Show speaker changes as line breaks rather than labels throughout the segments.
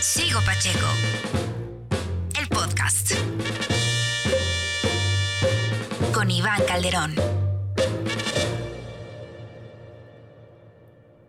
Sigo Pacheco. El podcast. Con Iván Calderón.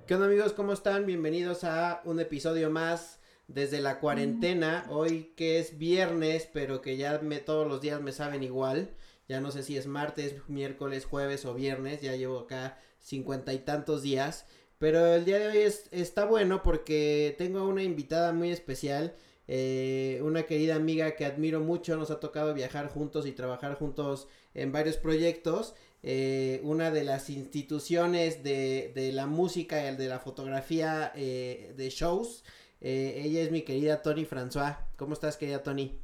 ¿Qué onda amigos? ¿Cómo están? Bienvenidos a un episodio más desde la cuarentena. Hoy que es viernes, pero que ya me, todos los días me saben igual. Ya no sé si es martes, miércoles, jueves o viernes. Ya llevo acá cincuenta y tantos días. Pero el día de hoy es, está bueno porque tengo una invitada muy especial. eh, una querida amiga que admiro mucho. Nos ha tocado viajar juntos y trabajar juntos en varios proyectos. eh, una de las instituciones de, de la música y de la fotografía eh, de shows. Eh, ella es mi querida Tony François. ¿Cómo estás, querida Tony?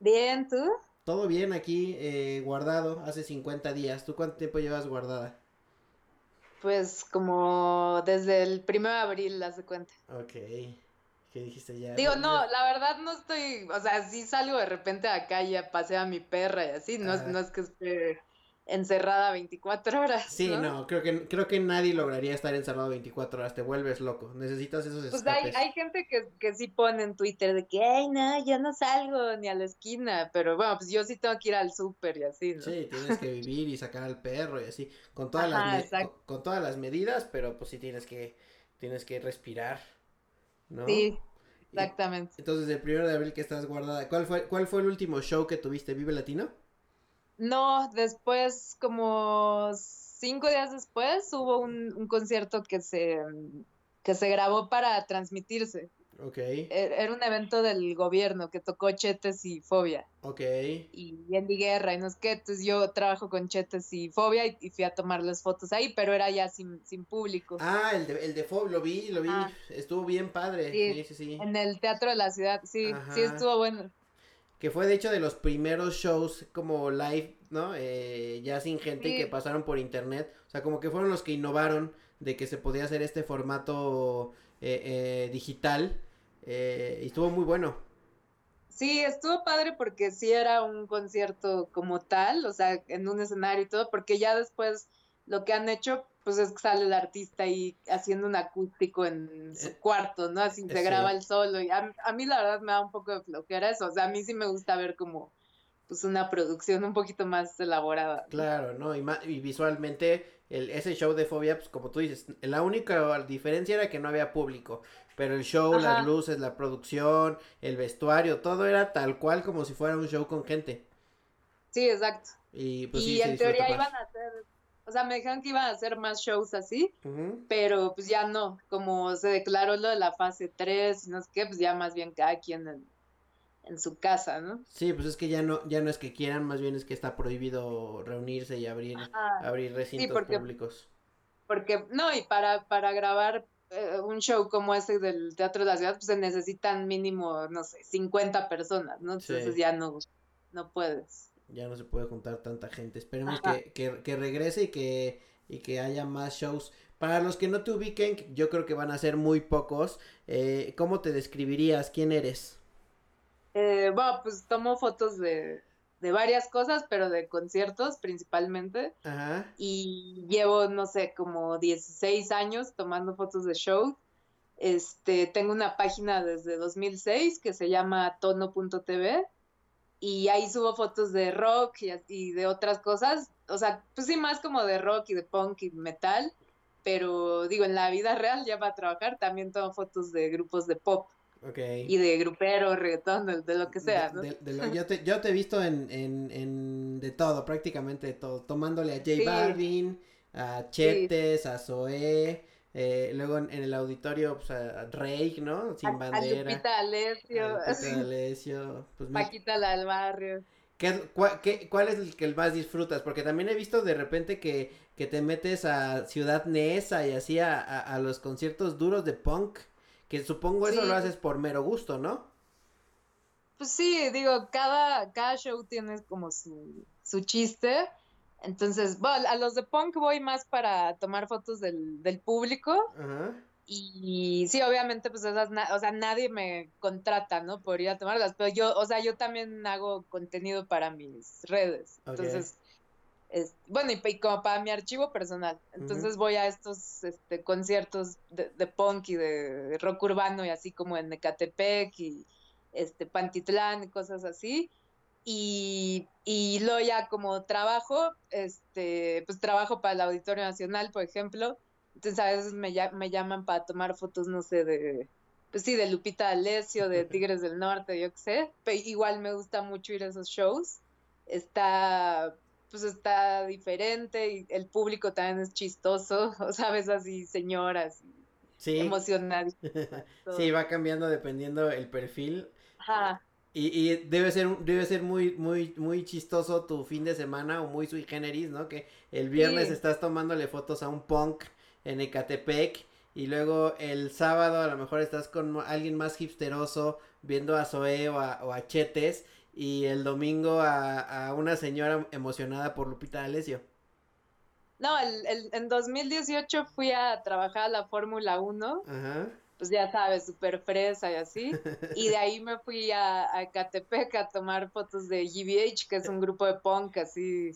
Bien, ¿tú?
Todo bien aquí, eh, guardado hace 50 días. ¿Tú cuánto tiempo llevas guardada?
Pues como desde el primero de abril, haz de cuenta.
Ok. ¿Qué dijiste ya?
Digo, no, la verdad no estoy, o sea, sí salgo de repente a la calle a pasear a mi perra y así, no, es, no es que esté encerrada 24 horas,
Sí,
¿no?
no, creo que, creo que nadie lograría estar encerrado 24 horas, te vuelves loco, necesitas esos
Pues hay,
escapes.
hay gente que, que sí pone en Twitter de que, ay, no, yo no salgo ni a la esquina, pero bueno, pues yo sí tengo que ir al súper y así, ¿no?
Sí, tienes que vivir y sacar al perro y así, con todas las
Ajá,
con, con todas las medidas, pero pues sí tienes que tienes que respirar, ¿no?
Sí,
Y-
exactamente.
entonces el primero de abril que estás guardada, ¿cuál fue cuál fue el último show que tuviste? ¿Vive Latino?
No, después, como cinco días después, hubo un, un concierto que se, que se grabó para transmitirse.
Ok,
E- Era un evento del gobierno que tocó Chetes y Fobia
ok,
y Andy Guerra y no. Entonces yo trabajo con Chetes y Fobia y, y fui a tomarles fotos ahí, pero era ya sin, sin público.
ah, el de el de Fob, lo vi, lo vi,
Ah.
estuvo bien padre,
Sí,
sí, sí, sí.
En el Teatro de la Ciudad, sí, sí estuvo bueno.
Que fue de hecho de los primeros shows como live, ¿no? Eh, ya sin gente
Sí.
que pasaron por internet. O sea, como que fueron los que innovaron de que se podía hacer este formato eh, eh, digital. eh, y estuvo muy bueno.
Sí, estuvo padre porque sí era un concierto como tal, o sea, en un escenario y todo, porque ya después lo que han hecho, pues es que sale el artista ahí haciendo un acústico en su
Eh,
cuarto, ¿no? Así se graba el solo. Y a, a mí la verdad me da un poco de flojera eso, o sea, a mí sí me gusta ver como, pues una producción un poquito más elaborada.
Claro, ¿no? Y, ma- y visualmente el, ese show de Fobia, pues como tú dices, la única diferencia era que no había público. Pero el show, las luces, la producción, el vestuario, todo era tal cual como si fuera un show con gente.
Sí, exacto.
Y pues
y
sí,
en teoría
más.
iban a hacer, o sea, me dijeron que iban a hacer más shows así, pero pues ya no, como se declaró lo de la fase 3 y no sé qué, pues ya más bien cada quien en, en su casa, ¿no?
Sí, pues es que ya no, ya no es que quieran, más bien es que está prohibido reunirse y abrir,
Ajá,
abrir recintos
porque-
públicos.
porque, no, y para, para grabar eh, un show como ese del Teatro de la Ciudad, pues se necesitan mínimo, no sé, 50 personas, ¿no? Entonces
Sí.
ya no, no puedes.
Ya no se puede juntar tanta gente. Esperemos que, que, que regrese y que, y que haya más shows. Para los que no te ubiquen, yo creo que van a ser muy pocos. Eh, ¿Cómo te describirías? ¿Quién eres?
Eh, bueno, pues tomo fotos de, de varias cosas, pero de conciertos principalmente.
Ajá.
y llevo, no sé, como 16 años tomando fotos de show. Este, tengo una página desde 2006 que se llama tono.tv y ahí subo fotos de rock y, y de otras cosas, o sea, pues sí, más como de rock y de punk y metal, pero digo, en la vida real ya para trabajar también tomo fotos de grupos de pop
Ok.
y de grupero, reggaetón, de, de lo que sea, ¿no?
de- de lo- yo, te, yo te he visto en, en, en de todo, prácticamente de todo. Tomándole a J
Sí.
Balvin, a Chetes, a Zoé. Eh, luego en, en el auditorio, pues a Rake, ¿no? Sin
A- a
bandera.
Lupita Alessio,
a Lupita D'Alessio, pues me-
Paquita la del barrio.
¿Qué es- cua- qué- ¿Cuál es el que más disfrutas? Porque también he visto de repente que, que te metes a Ciudad Neza y así a, a- a los conciertos duros de punk. Que supongo eso
Sí.
lo haces por mero gusto, ¿no?
Pues sí, digo, cada, cada show tiene como su, su chiste. Entonces, bueno, a los de punk voy más para tomar fotos del, del público.
Ajá.
Y sí, obviamente, pues esas, o sea, nadie me contrata, ¿no? Por ir a tomarlas, pero yo, o sea, yo también hago contenido para mis redes. Entonces, Es- bueno, y, y como para mi archivo personal. Entonces voy a estos este, conciertos de, de punk y de rock urbano y así como en Ecatepec y este Pantitlán y cosas así. Y, y luego ya como trabajo, este, pues trabajo para el Auditorio Nacional, por ejemplo. Entonces a veces me, me llaman para tomar fotos, no sé, de, pues sí, de Lupita D'Alessio, de Tigres del Norte, yo qué sé. Pero igual me gusta mucho ir a esos shows. Está, pues está diferente y el público también es chistoso, o sabes, así señoras,
Sí,
emocionadas.
sí, va cambiando dependiendo el perfil.
Ajá.
Y, y debe ser, debe ser muy, muy, muy chistoso tu fin de semana o muy sui generis, ¿no? Que el viernes
Sí.
estás tomándole fotos a un punk en Ecatepec y luego el sábado a lo mejor estás con alguien más hipsteroso viendo a Zoé o a, o a Chetes y el domingo a, a una señora emocionada por Lupita D'Alessio.
No, el, el- en 2018 fui a trabajar a la Fórmula 1,
Ajá.
Pues ya sabes, súper fresa y así. Y de ahí me fui a, a Ecatepec a tomar fotos de GBH, que es un grupo de punk así,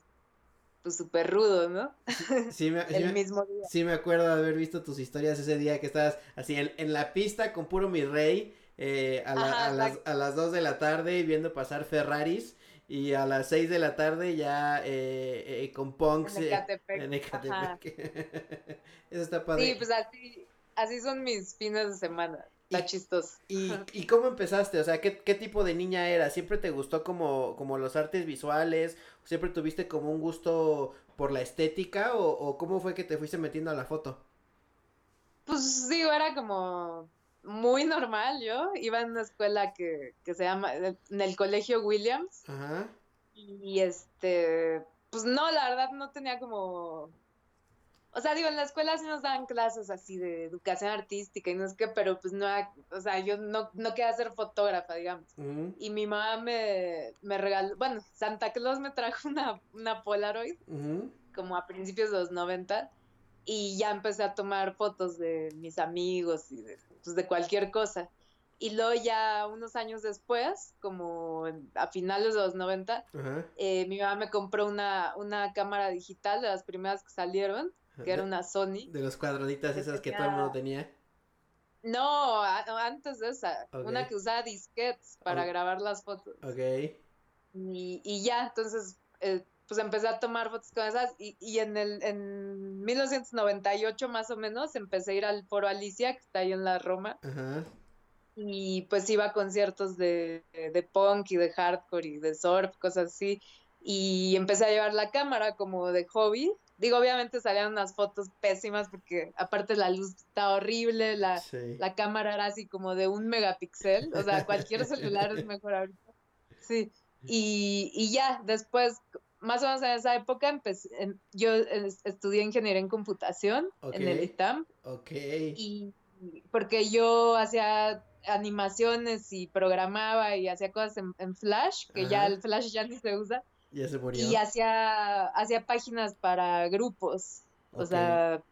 pues súper rudo, ¿no?
Sí me, sí
El
me-
mismo día.
Sí, me acuerdo de haber visto tus historias ese día que estabas así en, en la pista con puro mi rey eh, a, la-
Ajá,
a las, a las 2 de la tarde y viendo pasar Ferraris y a las 6 de la tarde ya eh, eh, con punks
En
eh,
Ecatepec.
en. Ecatepec. Eso está padre.
Sí, pues así, así son mis fines de semana. Está
Y-
chistoso.
¿Y, ¿Y cómo empezaste? O sea, ¿qué, qué tipo de niña eras? ¿Siempre te gustó como, como los artes visuales? ¿Siempre tuviste como un gusto por la estética? ¿O, o cómo fue que te fuiste metiendo a la foto?
Pues digo, era como muy normal yo. Iba en una escuela que, que se llama, en el colegio Williams.
Ajá.
Y este, pues no, la verdad no tenía como, o sea, digo, en la escuela sí nos daban clases así de educación artística y no es que, pero pues no, o sea, yo no, no quería ser fotógrafa, digamos.
ujú,
Y mi mamá me, me regaló, bueno, Santa Claus me trajo una, una Polaroid
ujú.
como a principios de los 90 y ya empecé a tomar fotos de mis amigos y de, pues, de cualquier cosa. Y luego ya unos años después, como a finales de los 90,
Ajá.
eh, mi mamá me compró una, una cámara digital de las primeras que salieron, que era una Sony.
De los cuadraditas esas que todo el mundo tenía.
No, antes de esa, una que usaba disquetes para grabar las fotos.
Ok.
Y, y ya, entonces, eh, pues empecé a tomar fotos con esas y, y en el en 1998 más o menos empecé a ir al Foro Alicia, que está ahí en la Roma,
Ajá.
y pues iba a conciertos de, de punk y de hardcore y de surf, cosas así, y empecé a llevar la cámara como de hobby. Digo, obviamente salían unas fotos pésimas porque aparte la luz estaba horrible, la,
Sí.
la cámara era así como de un megapíxel, o sea, cualquier celular es mejor ahorita. Sí, y, y ya, después, más o menos en esa época, empecé, en- yo estudié ingeniería en computación en el. ITAM,
Ok.
y porque yo hacía animaciones y programaba y hacía cosas en, en Flash, que ya el Flash ya ni se usa,
Ya se murió.
y hacía, hacía páginas para grupos, o sea,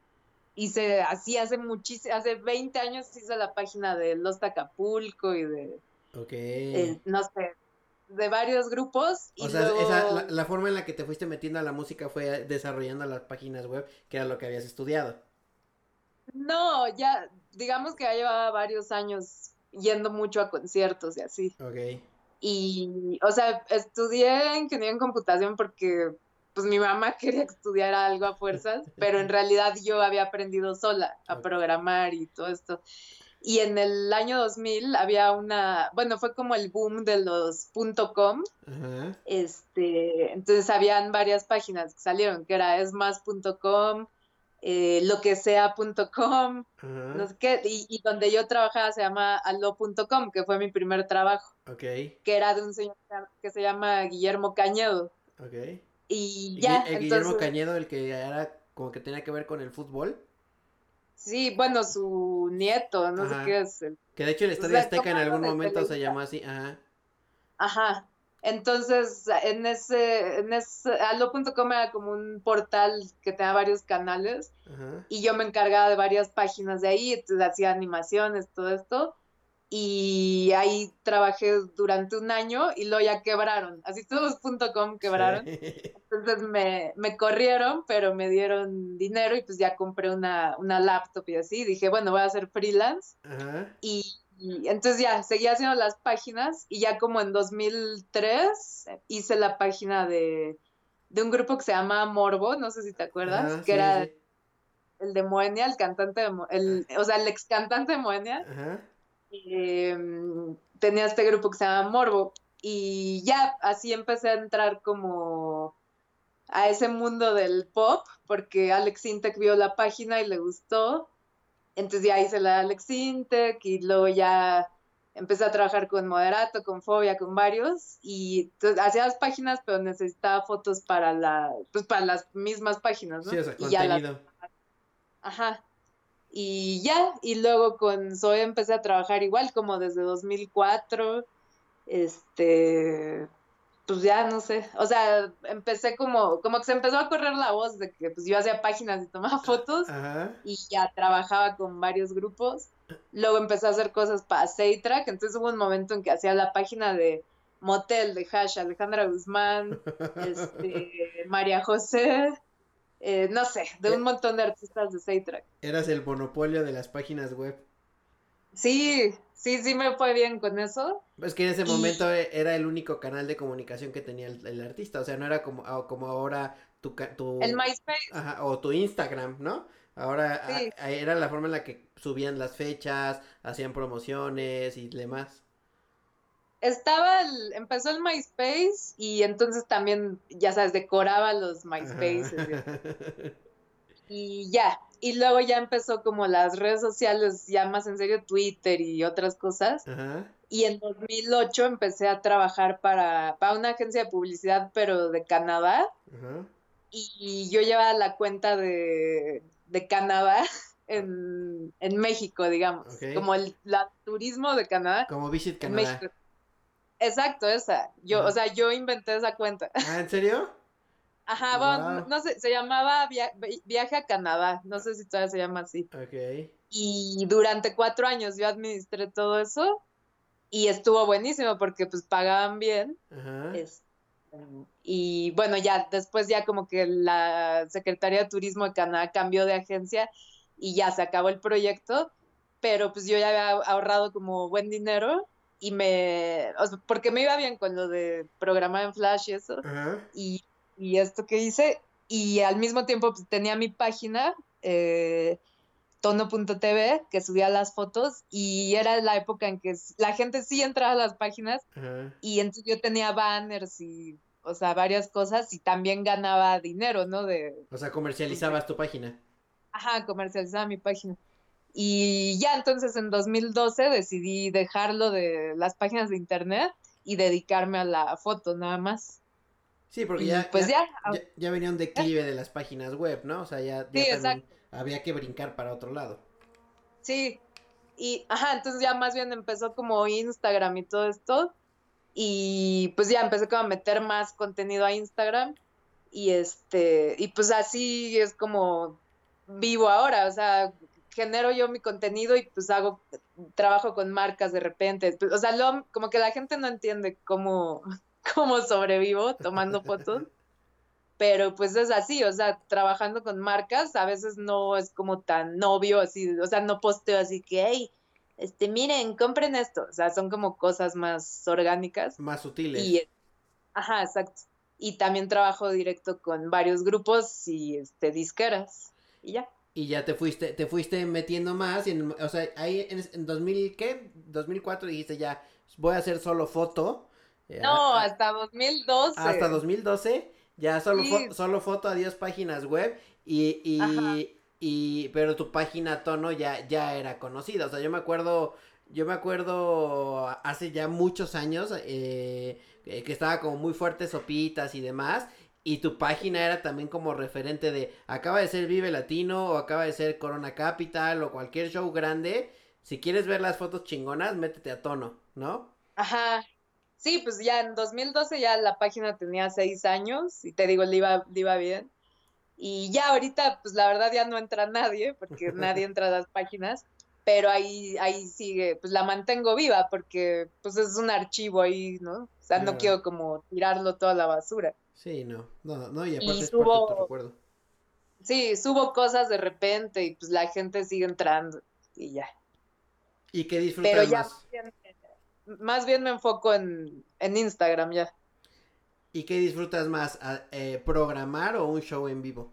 hice así hace muchísimo, hace 20 años hice la página de Los Acapulco y de,
Ok.
eh, no sé, de varios grupos. Y
o sea,
luego,
esa, la, la forma en la que te fuiste metiendo a la música fue desarrollando las páginas web, que era lo que habías estudiado.
no, ya, digamos que ya llevaba varios años yendo mucho a conciertos y así.
Ok.
Y, o sea, estudié ingeniería en computación porque, pues, mi mamá quería que estudiara algo a fuerzas, pero en realidad yo había aprendido sola a programar y todo esto. Y en el año 2000 había una, bueno, fue como el boom de los .com,
Ajá.
este, entonces habían varias páginas que salieron, que era esmas.com, eh, lo que sea.com,
Ajá.
no sé qué, y, y donde yo trabajaba se llama allo.com, que fue mi primer trabajo
Ok.
que era de un señor que se llama Guillermo Cañedo.
Ok.
Y ya,
el Guillermo
entonces,
Cañedo, el que era como que tenía que ver con el fútbol.
sí, bueno, su nieto, no
Ajá.
sé qué es. el-
Que de hecho el
O
Estadio
sea,
Azteca en algún momento se llamó así. Ajá.
Ajá. Entonces, en ese, en ese, allo.com era como un portal que tenía varios canales
Ajá.
y yo me encargaba de varias páginas de ahí, entonces hacía animaciones, todo esto. y ahí trabajé durante un año y luego ya quebraron, así todos.com quebraron. Entonces me, me, corrieron, pero me dieron dinero y pues ya compré una, una laptop y así. Dije, bueno, voy a hacer freelance. Y, y, entonces ya seguí haciendo las páginas y ya como en 2003 hice la página de, de un grupo que se llama Morbo, no sé si te acuerdas, que era el de Moenia, el cantante de, el, o sea, el ex cantante de Moenia. Em, tenía este grupo que se llama Morbo y ya así empecé a entrar como a ese mundo del pop porque Alex Intec vio la página y le gustó. Entonces ya hice la Alex Intec y luego ya empecé a trabajar con Moderato, con Fobia, con varios y hacía las páginas pero necesitaba fotos para la pues para las mismas páginas, ¿no?
Sí, o y Ya
Ajá. Y ya, y luego con Zoe empecé a trabajar igual como desde 2004. Este, pues ya no sé, o sea, empecé como, como que se empezó a correr la voz de que pues yo hacía páginas y tomaba fotos y ya trabajaba con varios grupos. Luego empecé a hacer cosas para Seitrack, entonces hubo un momento en que hacía la página de Motel de Hash, Alejandra Guzmán, este, María José, eh, no sé, de un montón de artistas de Seitrack.
Eras el monopolio de las páginas web.
Sí, sí, sí me fue bien con eso.
Es que en ese momento e, era el único canal de comunicación que tenía el, artista, o sea, no era como, ah, como ahora tu, tu...
El MySpace.
Ajá, o tu Instagram, ¿no? Ahora era la forma en la que subían las fechas, hacían promociones y demás
estaba el, empezó el MySpace y entonces también, ya sabes, decoraba los MySpace. Y ya, y luego ya empezó como las redes sociales, ya más en serio Twitter y otras cosas. Y en 2008 empecé a trabajar para, para una agencia de publicidad, pero de Canadá. Y yo llevaba la cuenta de, de Canadá en, en, México, digamos. Como el turismo de Canadá.
Como Visit Canadá.
Exacto, esa. Yo, o sea, yo inventé esa cuenta.
¿Ah, en serio?
Ajá, bueno, no sé, se llamaba Viaje a Canadá, no sé si todavía se llama así.
Ok.
Y durante cuatro años yo administré todo eso y estuvo buenísimo porque pues pagaban bien. Ajá. y bueno, ya después ya como que la Secretaría de Turismo de Canadá cambió de agencia y ya se acabó el proyecto, pero pues yo ya había ahorrado como buen dinero y me, porque me iba bien con lo de programar en Flash y eso, y, y, esto que hice, y al mismo tiempo pues, tenía mi página, eh, tono.tv, que subía las fotos, y era la época en que la gente sí entraba a las páginas, y entonces yo tenía banners y, o sea, varias cosas, y también ganaba dinero, ¿no? De,
o sea, comercializabas tu página.
Ajá, comercializaba mi página. Y ya entonces en 2012 decidí dejarlo de las páginas de internet y dedicarme a la foto nada más.
Sí, porque ya, pues ya, ya, venía un declive de las páginas web, ¿no? O sea, ya, había que brincar para otro lado.
Sí, y ajá, entonces ya más bien empezó como Instagram y todo esto. Y pues ya empecé como a meter más contenido a Instagram. Y este, y pues así es como vivo ahora, o sea, genero yo mi contenido y pues hago, trabajo con marcas de repente. O sea, lo, como que la gente no entiende cómo, cómo sobrevivo tomando fotos. Pero pues es así, o sea, trabajando con marcas a veces no es como tan novio, así, o sea, no posteo así que, hey, este, miren, compren esto. O sea, son como cosas más orgánicas.
Más sutiles.
Y, ajá, exacto. Y también trabajo directo con varios grupos y este, disqueras. Y ya
y ya te fuiste, te fuiste metiendo más, y en, o sea, ahí en, en 2000, ¿qué? 2004 dijiste ya, voy a hacer solo foto.
Eh, no, hasta 2012.
Hasta 2012, ya solo, solo foto, adiós páginas web, y, y, y, pero tu página tono ya, ya era conocida, o sea, yo me acuerdo, yo me acuerdo hace ya muchos años, eh, que estaba como muy fuerte sopitas y demás, y tu página era también como referente de acaba de ser Vive Latino o acaba de ser Corona Capital o cualquier show grande. Si quieres ver las fotos chingonas, métete a tono, ¿no?
Ajá. Sí, pues ya en 2012 ya la página tenía seis años y te digo, le iba, le iba bien. Y ya ahorita, pues la verdad ya no entra nadie, porque nadie entra a las páginas. pero ahí, ahí sigue, pues la mantengo viva porque pues es un archivo ahí, ¿no? O sea, no quiero como tirarlo toda la basura.
Sí, no, no, no, y aparte
Y
es parte de tu recuerdo.
Sí, subo cosas de repente y pues la gente sigue entrando y ya.
¿Y qué disfrutas
Pero ya
más?
Más bien, me enfoco en, en Instagram ya.
¿Y qué disfrutas más? a- eh, ¿Programar o un show en vivo?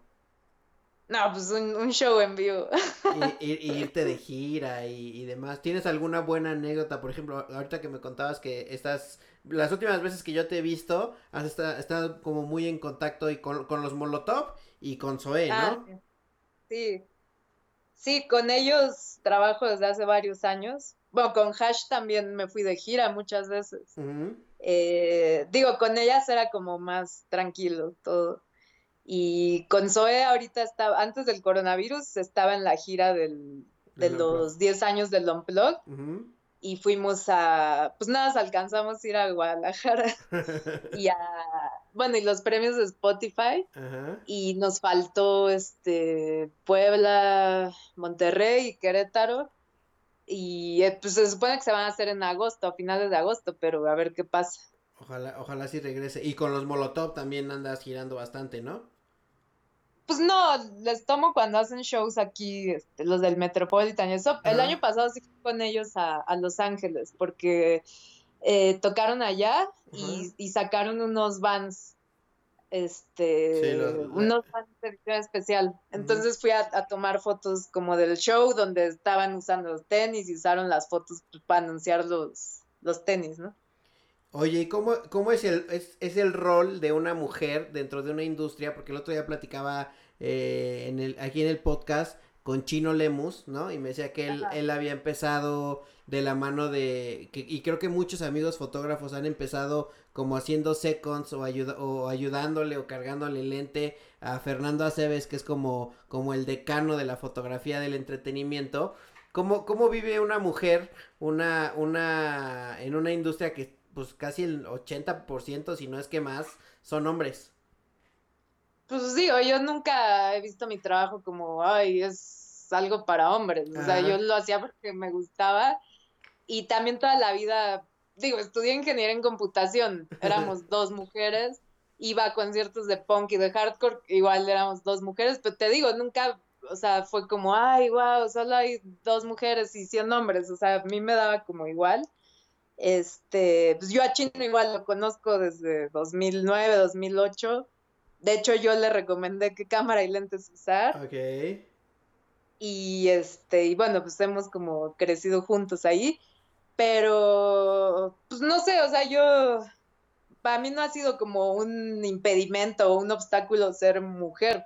No, pues un, un show en vivo.
Y, y- y irte de gira y, y demás. ¿Tienes alguna buena anécdota? Por ejemplo, ahorita que me contabas que estás, las últimas veces que yo te he visto, has esta- estado como muy en contacto y con, con los Molotov y con Zoé,
Ah,
¿no?
sí. Sí, con ellos trabajo desde hace varios años. Bueno, con Hash también me fui de gira muchas veces. Eh, digo, con ellas era como más tranquilo todo. Y con Zoe ahorita estaba, antes del coronavirus, estaba en la gira del, de los 10 años del
Ujú.
y fuimos a, pues nada, alcanzamos a ir a Guadalajara y a, bueno, y los premios de Spotify
Ajá.
y nos faltó este Puebla, Monterrey y Querétaro y eh, pues se supone que se van a hacer en agosto, a finales de agosto, pero a ver qué pasa.
Ojalá, ojalá sí regrese. Y con los Molotov también andas girando bastante, ¿no?
Pues no, les tomo cuando hacen shows aquí, este, los del Metropolitan eso. El año pasado sí fui con ellos a, a Los Ángeles porque eh, tocaron allá y, y sacaron unos vans, este,
Sí, los-
unos de edición especial. Entonces fui a, a tomar fotos como del show donde estaban usando los tenis y usaron las fotos para anunciar los, los tenis, ¿no?
Oye, ¿y cómo, cómo es, el, es, es el rol de una mujer dentro de una industria? Porque el otro día platicaba eh, en el, aquí en el podcast con Chino Lemus, ¿no? Y me decía que él, él había empezado de la mano de... Que, y creo que muchos amigos fotógrafos han empezado como haciendo seconds o, ayuda, o ayudándole o cargándole lente a Fernando Aceves, que es como, como el decano de la fotografía del entretenimiento. ¿Cómo, cómo vive una mujer una, una, en una industria que pues casi el 80%, si no es que más, son hombres?
Pues digo, yo nunca he visto mi trabajo como, ay, es algo para hombres. O sea,
Ajá.
yo lo hacía porque me gustaba. Y también toda la vida, digo, estudié ingeniería en computación. Éramos dos mujeres. Iba a conciertos de punk y de hardcore, igual éramos dos mujeres. Pero te digo, nunca, o sea, fue como, ay, wow, solo hay dos mujeres y 100 hombres. O sea, a mí me daba como igual. Este, pues yo a Chino igual lo conozco desde 2009, 2008. De hecho, yo le recomendé qué cámara y lentes usar.
Ok.
Y este, y bueno, pues hemos como crecido juntos ahí. Pero, pues no sé, o sea, yo, para mí no ha sido como un impedimento o un obstáculo ser mujer.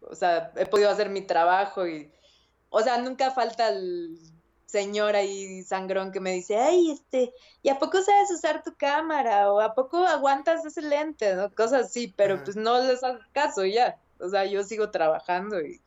O sea, he podido hacer mi trabajo y, o sea, nunca falta el señor ahí sangrón que me dice, ay, este, ¿y a poco sabes usar tu cámara? ¿O a poco aguantas ese lente? ¿no? Cosas así, pero pues no les hago caso ya. O sea, yo sigo trabajando y,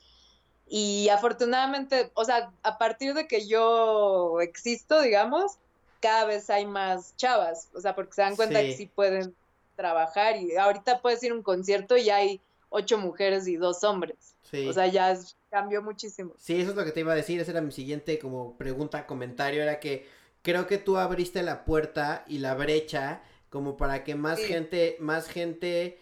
y afortunadamente, o sea, a partir de que yo existo, digamos, cada vez hay más chavas, o sea, porque se dan cuenta
Sí.
que sí pueden trabajar y ahorita puedes ir a un concierto y hay ocho mujeres y dos hombres.
Sí.
O sea, ya es- cambió muchísimo.
Sí, eso es lo que te iba a decir, esa era mi siguiente como pregunta, comentario, era que creo que tú abriste la puerta y la brecha como para que más
Sí.
gente, más gente,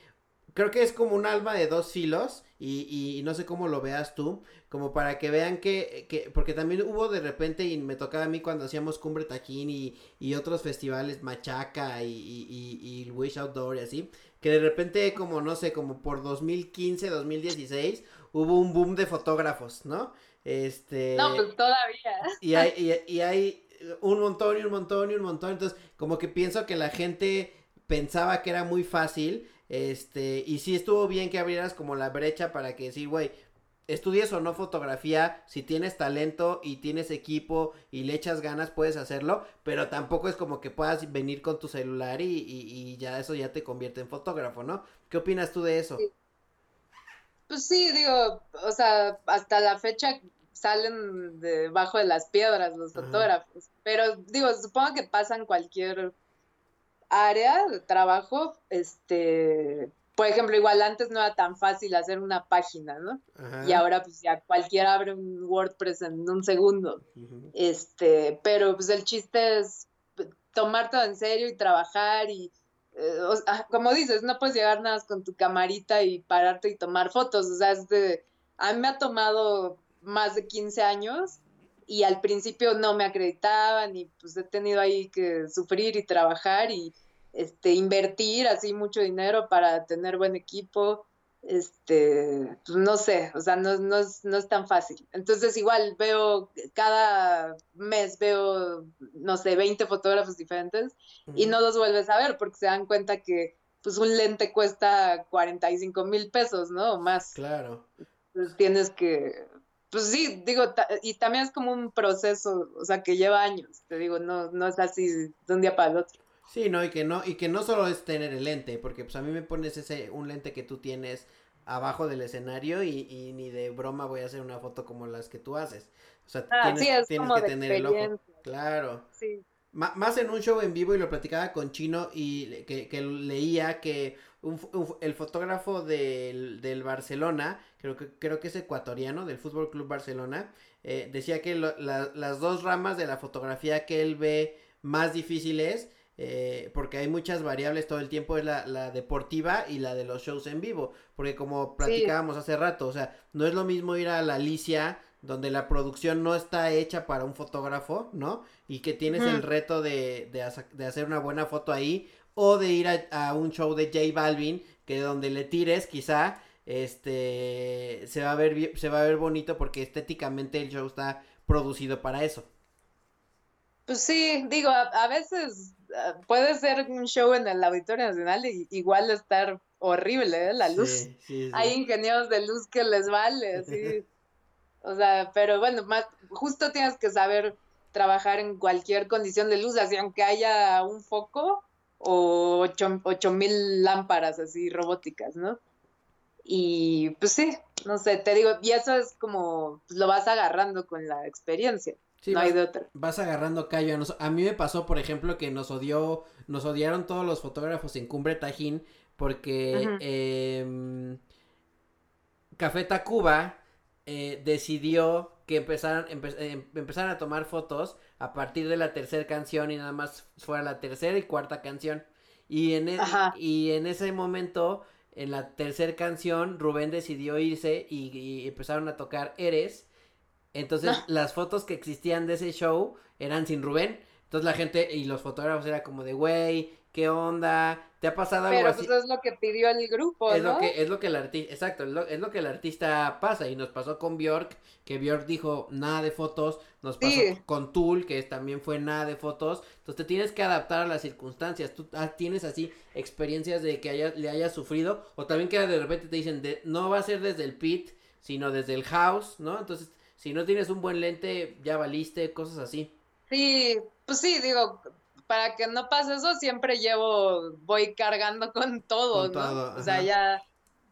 creo que es como un alma de dos filos y, y no sé cómo lo veas tú, como para que vean que, que porque también hubo de repente y me tocaba a mí cuando hacíamos Cumbre Taquín y, y otros festivales, Machaca y, y, y, Wish Outdoor y así, que de repente como no sé, como por 2015, 2016 hubo un boom de fotógrafos, ¿no? Este
No, pues todavía.
y hay, y, y hay un montón y un montón y un montón. Entonces, como que pienso que la gente pensaba que era muy fácil. Este, y sí estuvo bien que abrieras como la brecha para que sí, güey, estudies o no fotografía, si tienes talento y tienes equipo y le echas ganas, puedes hacerlo, pero tampoco es como que puedas venir con tu celular y, y, y ya eso ya te convierte en fotógrafo, ¿no? ¿Qué opinas tú de eso?
Sí. Pues sí, digo, o sea, hasta la fecha salen debajo de las piedras los
Ajá.
fotógrafos, pero digo, supongo que pasan cualquier área de trabajo, este, por ejemplo, igual antes no era tan fácil hacer una página, ¿no?
Ajá.
Y ahora pues ya cualquiera abre un WordPress en un segundo. Este, pero pues el chiste es tomar todo en serio y trabajar y eh, o sea, como dices, no puedes llegar nada más con tu camarita y pararte y tomar fotos, o sea, es de, a mí me ha tomado más de 15 años y al principio no me acreditaban y pues he tenido ahí que sufrir y trabajar y este invertir así mucho dinero para tener buen equipo este, pues no sé, o sea, no, no, es, no es tan fácil. Entonces igual veo, cada mes veo, no sé, 20 fotógrafos diferentes y no los vuelves a ver porque se dan cuenta que pues un lente cuesta 45 mil pesos, ¿no? O más.
Claro.
Entonces tienes que, pues sí, digo, ta- y también es como un proceso, o sea, que lleva años, te digo, no, no es así de un día para el otro.
Sí, no, y que no, y que no solo es tener el lente, porque pues a mí me pones ese, un lente que tú tienes abajo del escenario y, y ni de broma voy a hacer una foto como las que tú haces. O sea,
Ah,
tienes,
sí, es
tienes
como
que
de
tener el ojo. Claro.
Sí.
Más en un show en vivo y lo platicaba con Chino y que, que leía que un el fotógrafo del, del Barcelona, creo que, creo que es ecuatoriano, del Fútbol Club Barcelona, eh, decía que lo- la- las dos ramas de la fotografía que él ve más difíciles, eh, porque hay muchas variables todo el tiempo, es la, la deportiva y la de los shows en vivo, porque como platicábamos hace rato, o sea, no es lo mismo ir a la Alicia donde la producción no está hecha para un fotógrafo, ¿no? Y que tienes el reto de, de, hacer una buena foto ahí, o de ir a, a un show de J Balvin, que donde le tires quizá, este, se va a ver, se va a ver bonito porque estéticamente el show está producido para eso.
Pues sí, digo, a, a veces ah, puede ser un show en el Auditorio Nacional y igual estar horrible, ¿eh? La luz.
Sí, sí, sí.
Hay ingenieros de luz que les vale, así. O sea, pero bueno, más, justo tienes que saber trabajar en cualquier condición de luz, así aunque haya un foco o ocho, ocho mil lámparas así robóticas, ¿no? Y pues sí, no sé, te digo, y eso es como, pues, lo vas agarrando con la experiencia,
Sí,
no
vas-
hay de otra.
vas agarrando callo. A, nos- a mí me pasó, por ejemplo, que nos odió, nos odiaron todos los fotógrafos en Cumbre Tajín porque em, Café Tacuba eh, decidió que empezaran, empe- em- empezaran a tomar fotos a partir de la tercera canción y nada más fuera la tercera y cuarta canción. Y en, e- y en ese momento, en la tercera canción, Rubén decidió irse y, y empezaron a tocar Eres. Entonces,
No.
las fotos que existían de ese show eran sin Rubén. Entonces, la gente y los fotógrafos era como de, güey, ¿qué onda? ¿Te ha pasado algo
Pero
así?
pues es lo que pidió el grupo,
Es
¿no?
lo que, es lo que el artista, exacto, es lo, es lo que el artista pasa y nos pasó con Bjork, que Bjork dijo nada de fotos, nos pasó
Sí.
con Tool, que también fue nada de fotos, entonces te tienes que adaptar a las circunstancias, tú ah, tienes así experiencias de que haya, le hayas sufrido, o también que de repente te dicen, de, no va a ser desde el pit, sino desde el house, ¿no? Entonces, si no tienes un buen lente, ya valiste, cosas así.
Sí, pues sí, digo, para que no pase eso, siempre llevo, voy cargando con todo,
Con
¿no?
todo,
O sea,
ajá.
ya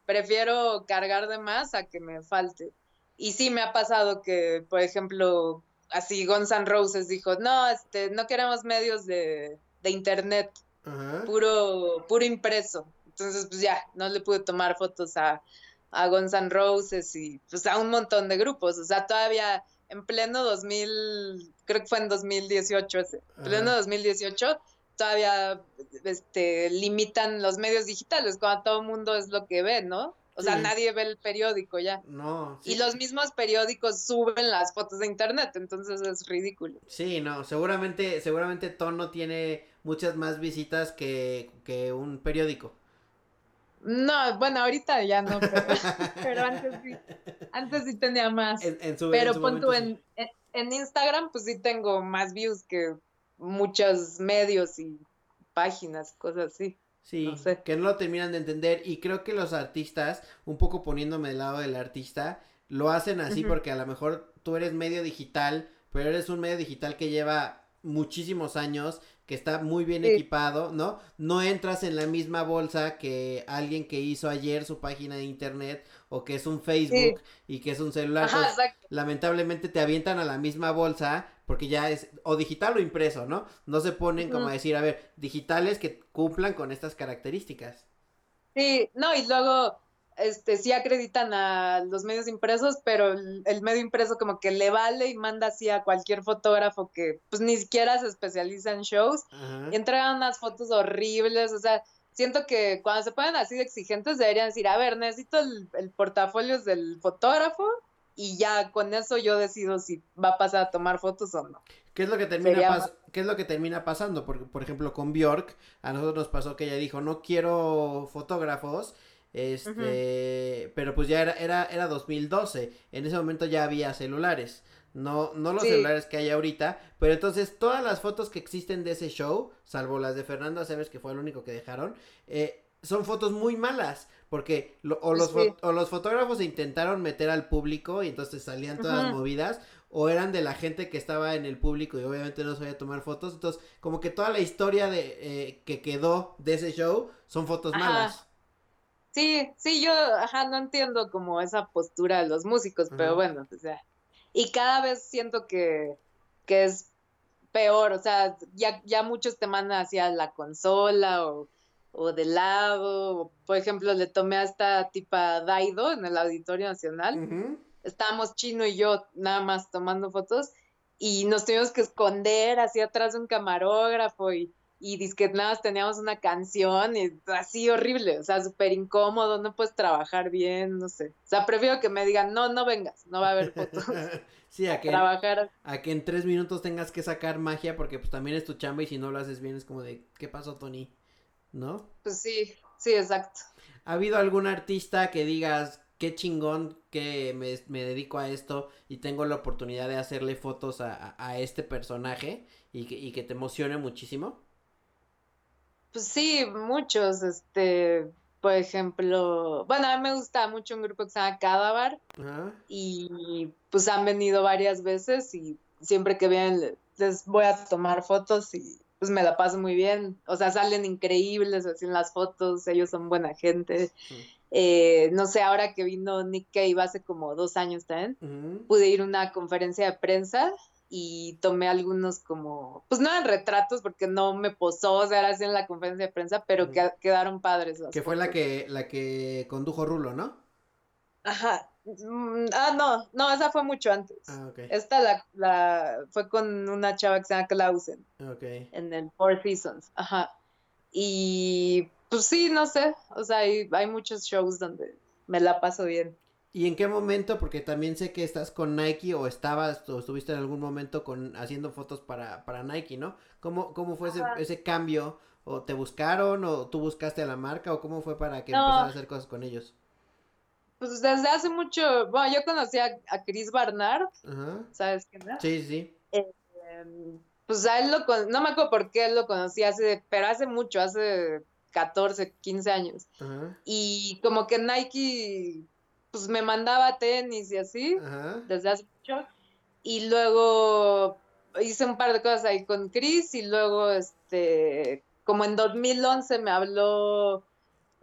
prefiero cargar de más a que me falte. Y sí me ha pasado que, por ejemplo, así Guns N' Roses dijo, no, este, no queremos medios de, de internet,
Ajá.
puro, puro impreso. Entonces, pues ya, no le pude tomar fotos a, a Guns N' Roses y pues a un montón de grupos. O sea, todavía en pleno 2000, creo que fue en 2018 ese,
Ajá.
pleno 2018, todavía este, limitan los medios digitales, cuando todo el mundo es lo que ve, ¿no? O sea,
Sí.
nadie ve el periódico ya.
No, sí.
Y los mismos periódicos suben las fotos de internet, entonces es ridículo.
Sí, no, seguramente, seguramente Tono tiene muchas más visitas que, que un periódico.
No, bueno, ahorita ya no, pero, pero antes sí, antes sí tenía más.
En, en su, en
Pero
su
pon tú
momento sí.
en, en, en Instagram, pues sí tengo más views que muchos medios y páginas, cosas así.
Sí,
no sé.
que no lo terminan de entender y creo que los artistas, un poco poniéndome del lado del artista, lo hacen así porque a lo mejor tú eres medio digital, pero eres un medio digital que lleva muchísimos años, que está muy bien
Sí.
equipado, ¿no? No entras en la misma bolsa que alguien que hizo ayer su página de internet o que es un Facebook y que es un celular.
Ajá, exacto.
lamentablemente te avientan a la misma bolsa porque ya es o digital o impreso, ¿no? No se ponen como a decir, a ver, digitales que cumplan con estas características.
Sí, no, y luego este, sí acreditan a los medios impresos, pero el, el, medio impreso como que le vale y manda así a cualquier fotógrafo que pues ni siquiera se especializa en shows
Ajá.
y entregan unas fotos horribles, o sea, siento que cuando se ponen así de exigentes deberían decir, a ver, necesito el, el portafolio del fotógrafo y ya con eso yo decido si va a pasar a tomar fotos o no.
¿Qué es lo que termina pas- ¿Qué es lo que termina pasando? Por, por ejemplo, con Bjork, a nosotros nos pasó que ella dijo, no quiero fotógrafos, este, pero pues ya era, era, era 2012, en ese momento ya había celulares, no, no los
Sí.
celulares que hay ahorita, pero entonces todas las fotos que existen de ese show, salvo las de Fernando Aceves, que fue el único que dejaron, eh, son fotos muy malas, porque lo- o, los
Sí.
o los fotógrafos intentaron meter al público y entonces salían todas movidas, o eran de la gente que estaba en el público y obviamente no sabía tomar fotos, entonces como que toda la historia de eh, que quedó de ese show son fotos
Ajá.
malas.
Sí, sí, yo, ajá, no entiendo como esa postura de los músicos, pero bueno, o sea, y cada vez siento que, que es peor, o sea, ya, ya muchos te mandan hacia la consola o, o de lado, o, por ejemplo, le tomé a esta tipa Daido en el Auditorio Nacional, estábamos Chino y yo nada más tomando fotos y nos tuvimos que esconder así atrás de un camarógrafo y, y dizque nada más teníamos una canción y así horrible, o sea, súper incómodo, no puedes trabajar bien, no sé. O sea, prefiero que me digan, no, no vengas, no va a haber fotos.
sí, a que,
trabajar.
a que en tres minutos tengas que sacar magia porque pues también es tu chamba y si no lo haces bien es como de, ¿qué pasó Tony? ¿No?
Pues sí, sí, exacto.
¿Ha habido algún artista que digas, qué chingón que me, me dedico a esto y tengo la oportunidad de hacerle fotos a, a- a este personaje y que, y que te emocione muchísimo?
Pues sí, muchos, este, por ejemplo, bueno, a mí me gusta mucho un grupo que se llama Cadavar. Y pues han venido varias veces y siempre que vienen le- les voy a tomar fotos y pues me la paso muy bien. O sea, salen increíbles así en las fotos, ellos son buena gente. Eh, no sé, ahora que vino Nick Cave hace como dos años también, pude ir a una conferencia de prensa y tomé algunos como, pues no eran retratos porque no me posó, o sea, era así en la conferencia de prensa, pero que- quedaron padres
Que fue la que, la que condujo Rulo, ¿no?
Ajá. Mm, Ah, no, no, esa fue mucho antes.
Ah, ok.
Esta la, la fue con una chava que se llama Clausen
Ok.
en el Four Seasons. Ajá. Y pues sí, no sé. O sea, hay, hay muchos shows donde me la paso bien.
¿Y en qué momento? Porque también sé que estás con Nike o estabas o estuviste en algún momento con haciendo fotos para, para Nike, ¿no? ¿Cómo, cómo fue ese, cambio? ¿O te buscaron o tú buscaste a la marca o cómo fue para que
No.
empezaras a hacer cosas con ellos?
Pues desde hace mucho, bueno, yo conocí a, a Chris Barnard,
Ajá.
¿sabes quién es?
Sí, sí.
Em, pues a él lo con, no me acuerdo por qué él lo conocí hace, pero hace mucho, hace 14, 15 años.
Ajá.
Y como que Nike, pues me mandaba tenis y así.
Ajá.
desde hace mucho. Y luego hice un par de cosas ahí con Chris y luego, este, como en 2011 me habló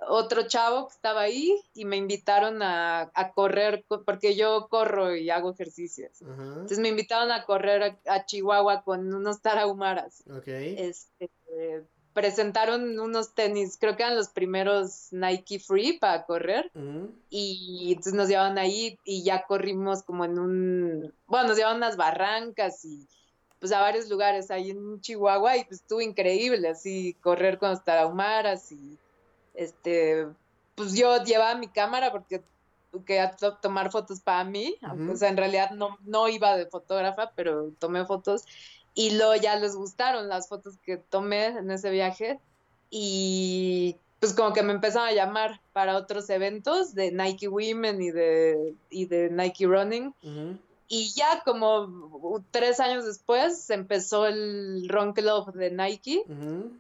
otro chavo que estaba ahí y me invitaron a, a correr, co- porque yo corro y hago ejercicios.
Ajá.
Entonces me invitaron a correr a, a Chihuahua con unos tarahumaras.
Ok.
Este, presentaron unos tenis, creo que eran los primeros Nike Free para correr
Ujú.
y entonces nos llevaban ahí y ya corrimos como en un, bueno, nos llevaban unas barrancas y pues a varios lugares ahí en Chihuahua y pues estuvo increíble así correr con los tarahumaras y este, pues yo llevaba mi cámara porque quería to- tomar fotos para mí, o sea, en realidad no, no iba de fotógrafa, pero tomé fotos y luego ya les gustaron las fotos que tomé en ese viaje y pues como que me empezaron a llamar para otros eventos de Nike Women y de, y de Nike Running. Y ya como tres años después empezó el Run Club de Nike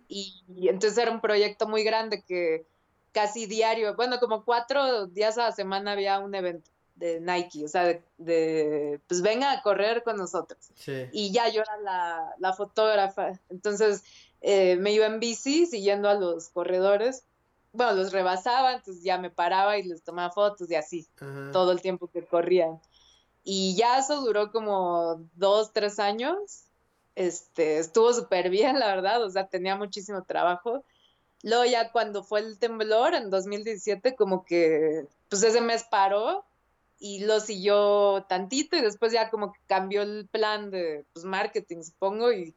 y, y entonces era un proyecto muy grande que casi diario, bueno, como cuatro días a la semana había un evento de Nike, o sea, de, de, pues venga a correr con nosotros
Sí.
y ya yo era la, la fotógrafa. Entonces eh, me iba en bici siguiendo a los corredores. Bueno, los rebasaba, entonces ya me paraba y les tomaba fotos y así,
Ajá.
todo el tiempo que corrían. Y ya eso duró como dos, tres años. Este, estuvo súper bien, la verdad, o sea, tenía muchísimo trabajo. Luego ya cuando fue el temblor en 2017, como que pues ese mes paró y lo siguió tantito y después ya como que cambió el plan de pues, marketing, supongo, y,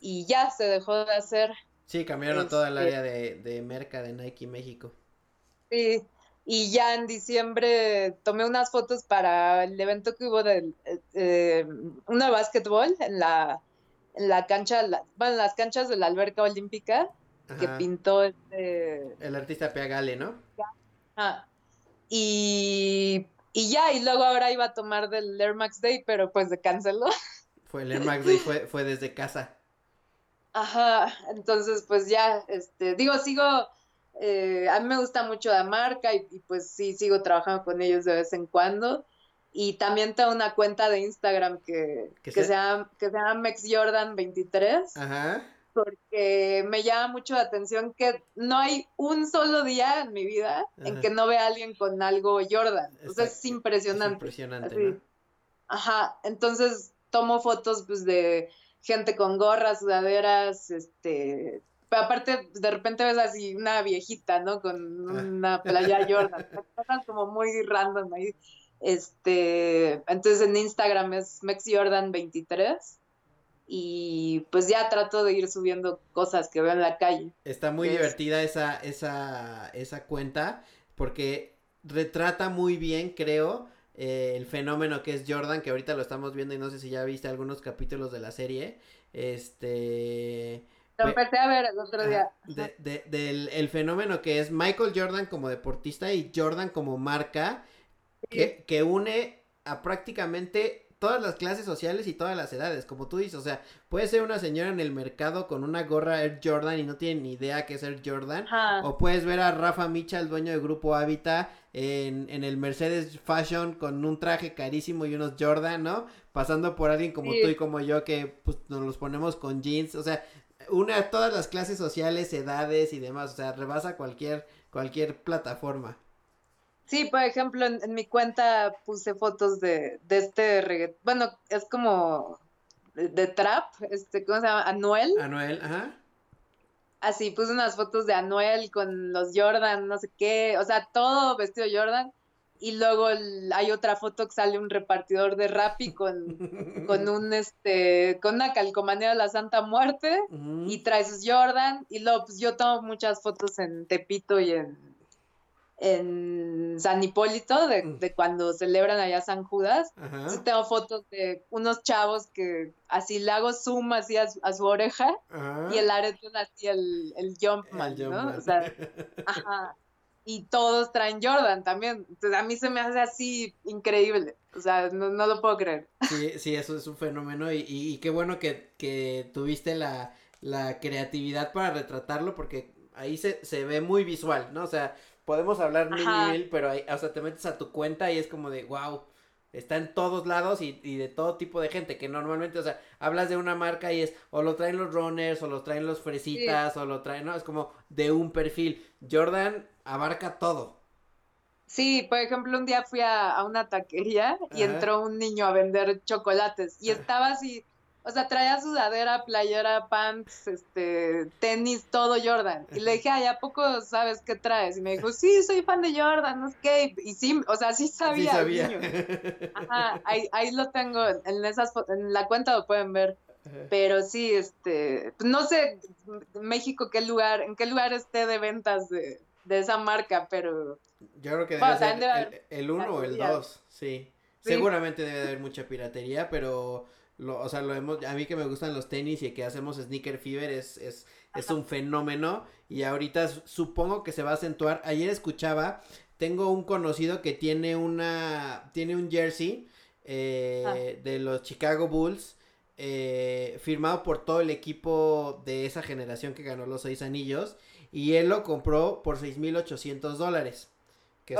y ya se dejó de hacer.
Sí, cambiaron toda el área de, de merca de Nike México.
Sí, y ya en diciembre tomé unas fotos para el evento que hubo de eh, una básquetbol en la, en la cancha, bueno, en las canchas de la alberca olímpica que pintó este...
El artista Peagale, ¿no?
Ah, y, y ya, y luego ahora iba a tomar del Air Max Day, pero pues se canceló.
Fue el Air Max Day, fue, fue desde casa.
Ajá, entonces pues ya, este, digo, sigo eh, a mí me gusta mucho la marca y, pues sí, sigo trabajando con ellos de vez en cuando. Y también tengo una cuenta de Instagram que, que, se llama, que se llama MexJordan23.
Ajá.
Porque me llama mucho la atención que no hay un solo día en mi vida en que no vea a alguien con algo Jordan. O sea, es impresionante.
impresionante.
Ajá. Entonces tomo fotos pues de gente con gorras, sudaderas, este, aparte de repente ves así una viejita, ¿no? Con una playa Jordan, cosas como muy random ahí. Este, entonces en Instagram es MexJordan23 y pues ya trato de ir subiendo cosas que veo en la calle.
Está muy divertida esa, esa, esa cuenta porque retrata muy bien, creo, eh, el fenómeno que es Jordan, que ahorita lo estamos viendo y no sé si ya viste algunos capítulos de la serie. Este
lo empecé a ver el otro día.
del el fenómeno que es Michael Jordan como deportista y Jordan como marca que, que une a prácticamente todas las clases sociales y todas las edades, como tú dices, o sea, puede ser una señora en el mercado con una gorra Air Jordan y no tiene ni idea qué es Air Jordan, o puedes ver a Rafa Micha, el dueño del grupo Hábitat, en, en, el Mercedes Fashion con un traje carísimo y unos Jordan, ¿no? Pasando por alguien como tú y como yo que pues nos los ponemos con jeans, o sea, une a todas las clases sociales, edades y demás, o sea, rebasa cualquier, cualquier plataforma.
Sí, por ejemplo, en, mi cuenta puse fotos de, de este reggaetón, bueno, es como de, trap, este, ¿cómo se llama? Anuel.
Anuel, ajá.
Así, puse unas fotos de Anuel con los Jordan, no sé qué, o sea, todo vestido Jordan y luego hay otra foto que sale un repartidor de Rappi con, con un este con una calcomanía de la Santa Muerte y trae sus Jordan y luego pues yo tomo muchas fotos en Tepito y en en San Hipólito de, mm. de cuando celebran allá San Judas tengo fotos de unos chavos que así le hago zoom así a, su oreja y el arete así el, el Jumpman, ¿no? O sea, ajá y todos traen Jordan también. Entonces a mí se me hace así increíble. O sea, no, no lo puedo creer.
Sí, sí, eso es un fenómeno y, y, qué bueno que, que tuviste la, la, creatividad para retratarlo porque ahí se, se ve muy visual, ¿no? O sea, podemos hablar mil mil, pero ahí, o sea, te metes a tu cuenta y es como de, wow, está en todos lados y, y, de todo tipo de gente que normalmente, o sea, hablas de una marca y es o lo traen los runners o lo traen los fresitas o lo traen, no, es como de un perfil. Jordan abarca todo.
Sí, por ejemplo, un día fui a, una taquería y entró un niño a vender chocolates y estaba así, o sea, traía sudadera, playera, pants, este, tenis, todo Jordan. Y le dije, ay, ¿a poco sabes qué traes? Y me dijo, sí, soy fan de Jordan, no sé qué. Y sí, o sea, sí sabía. Sí sabía. Ajá, ahí, ahí lo tengo, en esas, en la cuenta lo pueden ver. Pero sí, este, no sé México qué lugar, en qué lugar esté de ventas de, de esa marca, pero...
Yo creo que debe ser el 1 o el 2, sí. Seguramente debe de haber mucha piratería, pero... Lo, o sea, lo hemos, a mí que me gustan los tenis y que hacemos sneaker fever es, es, es un fenómeno y ahorita supongo que se va a acentuar. Ayer escuchaba, tengo un conocido que tiene una, tiene un jersey eh, ah. de los Chicago Bulls eh, firmado por todo el equipo de esa generación que ganó los seis anillos y él lo compró por 6.800 dólares. Que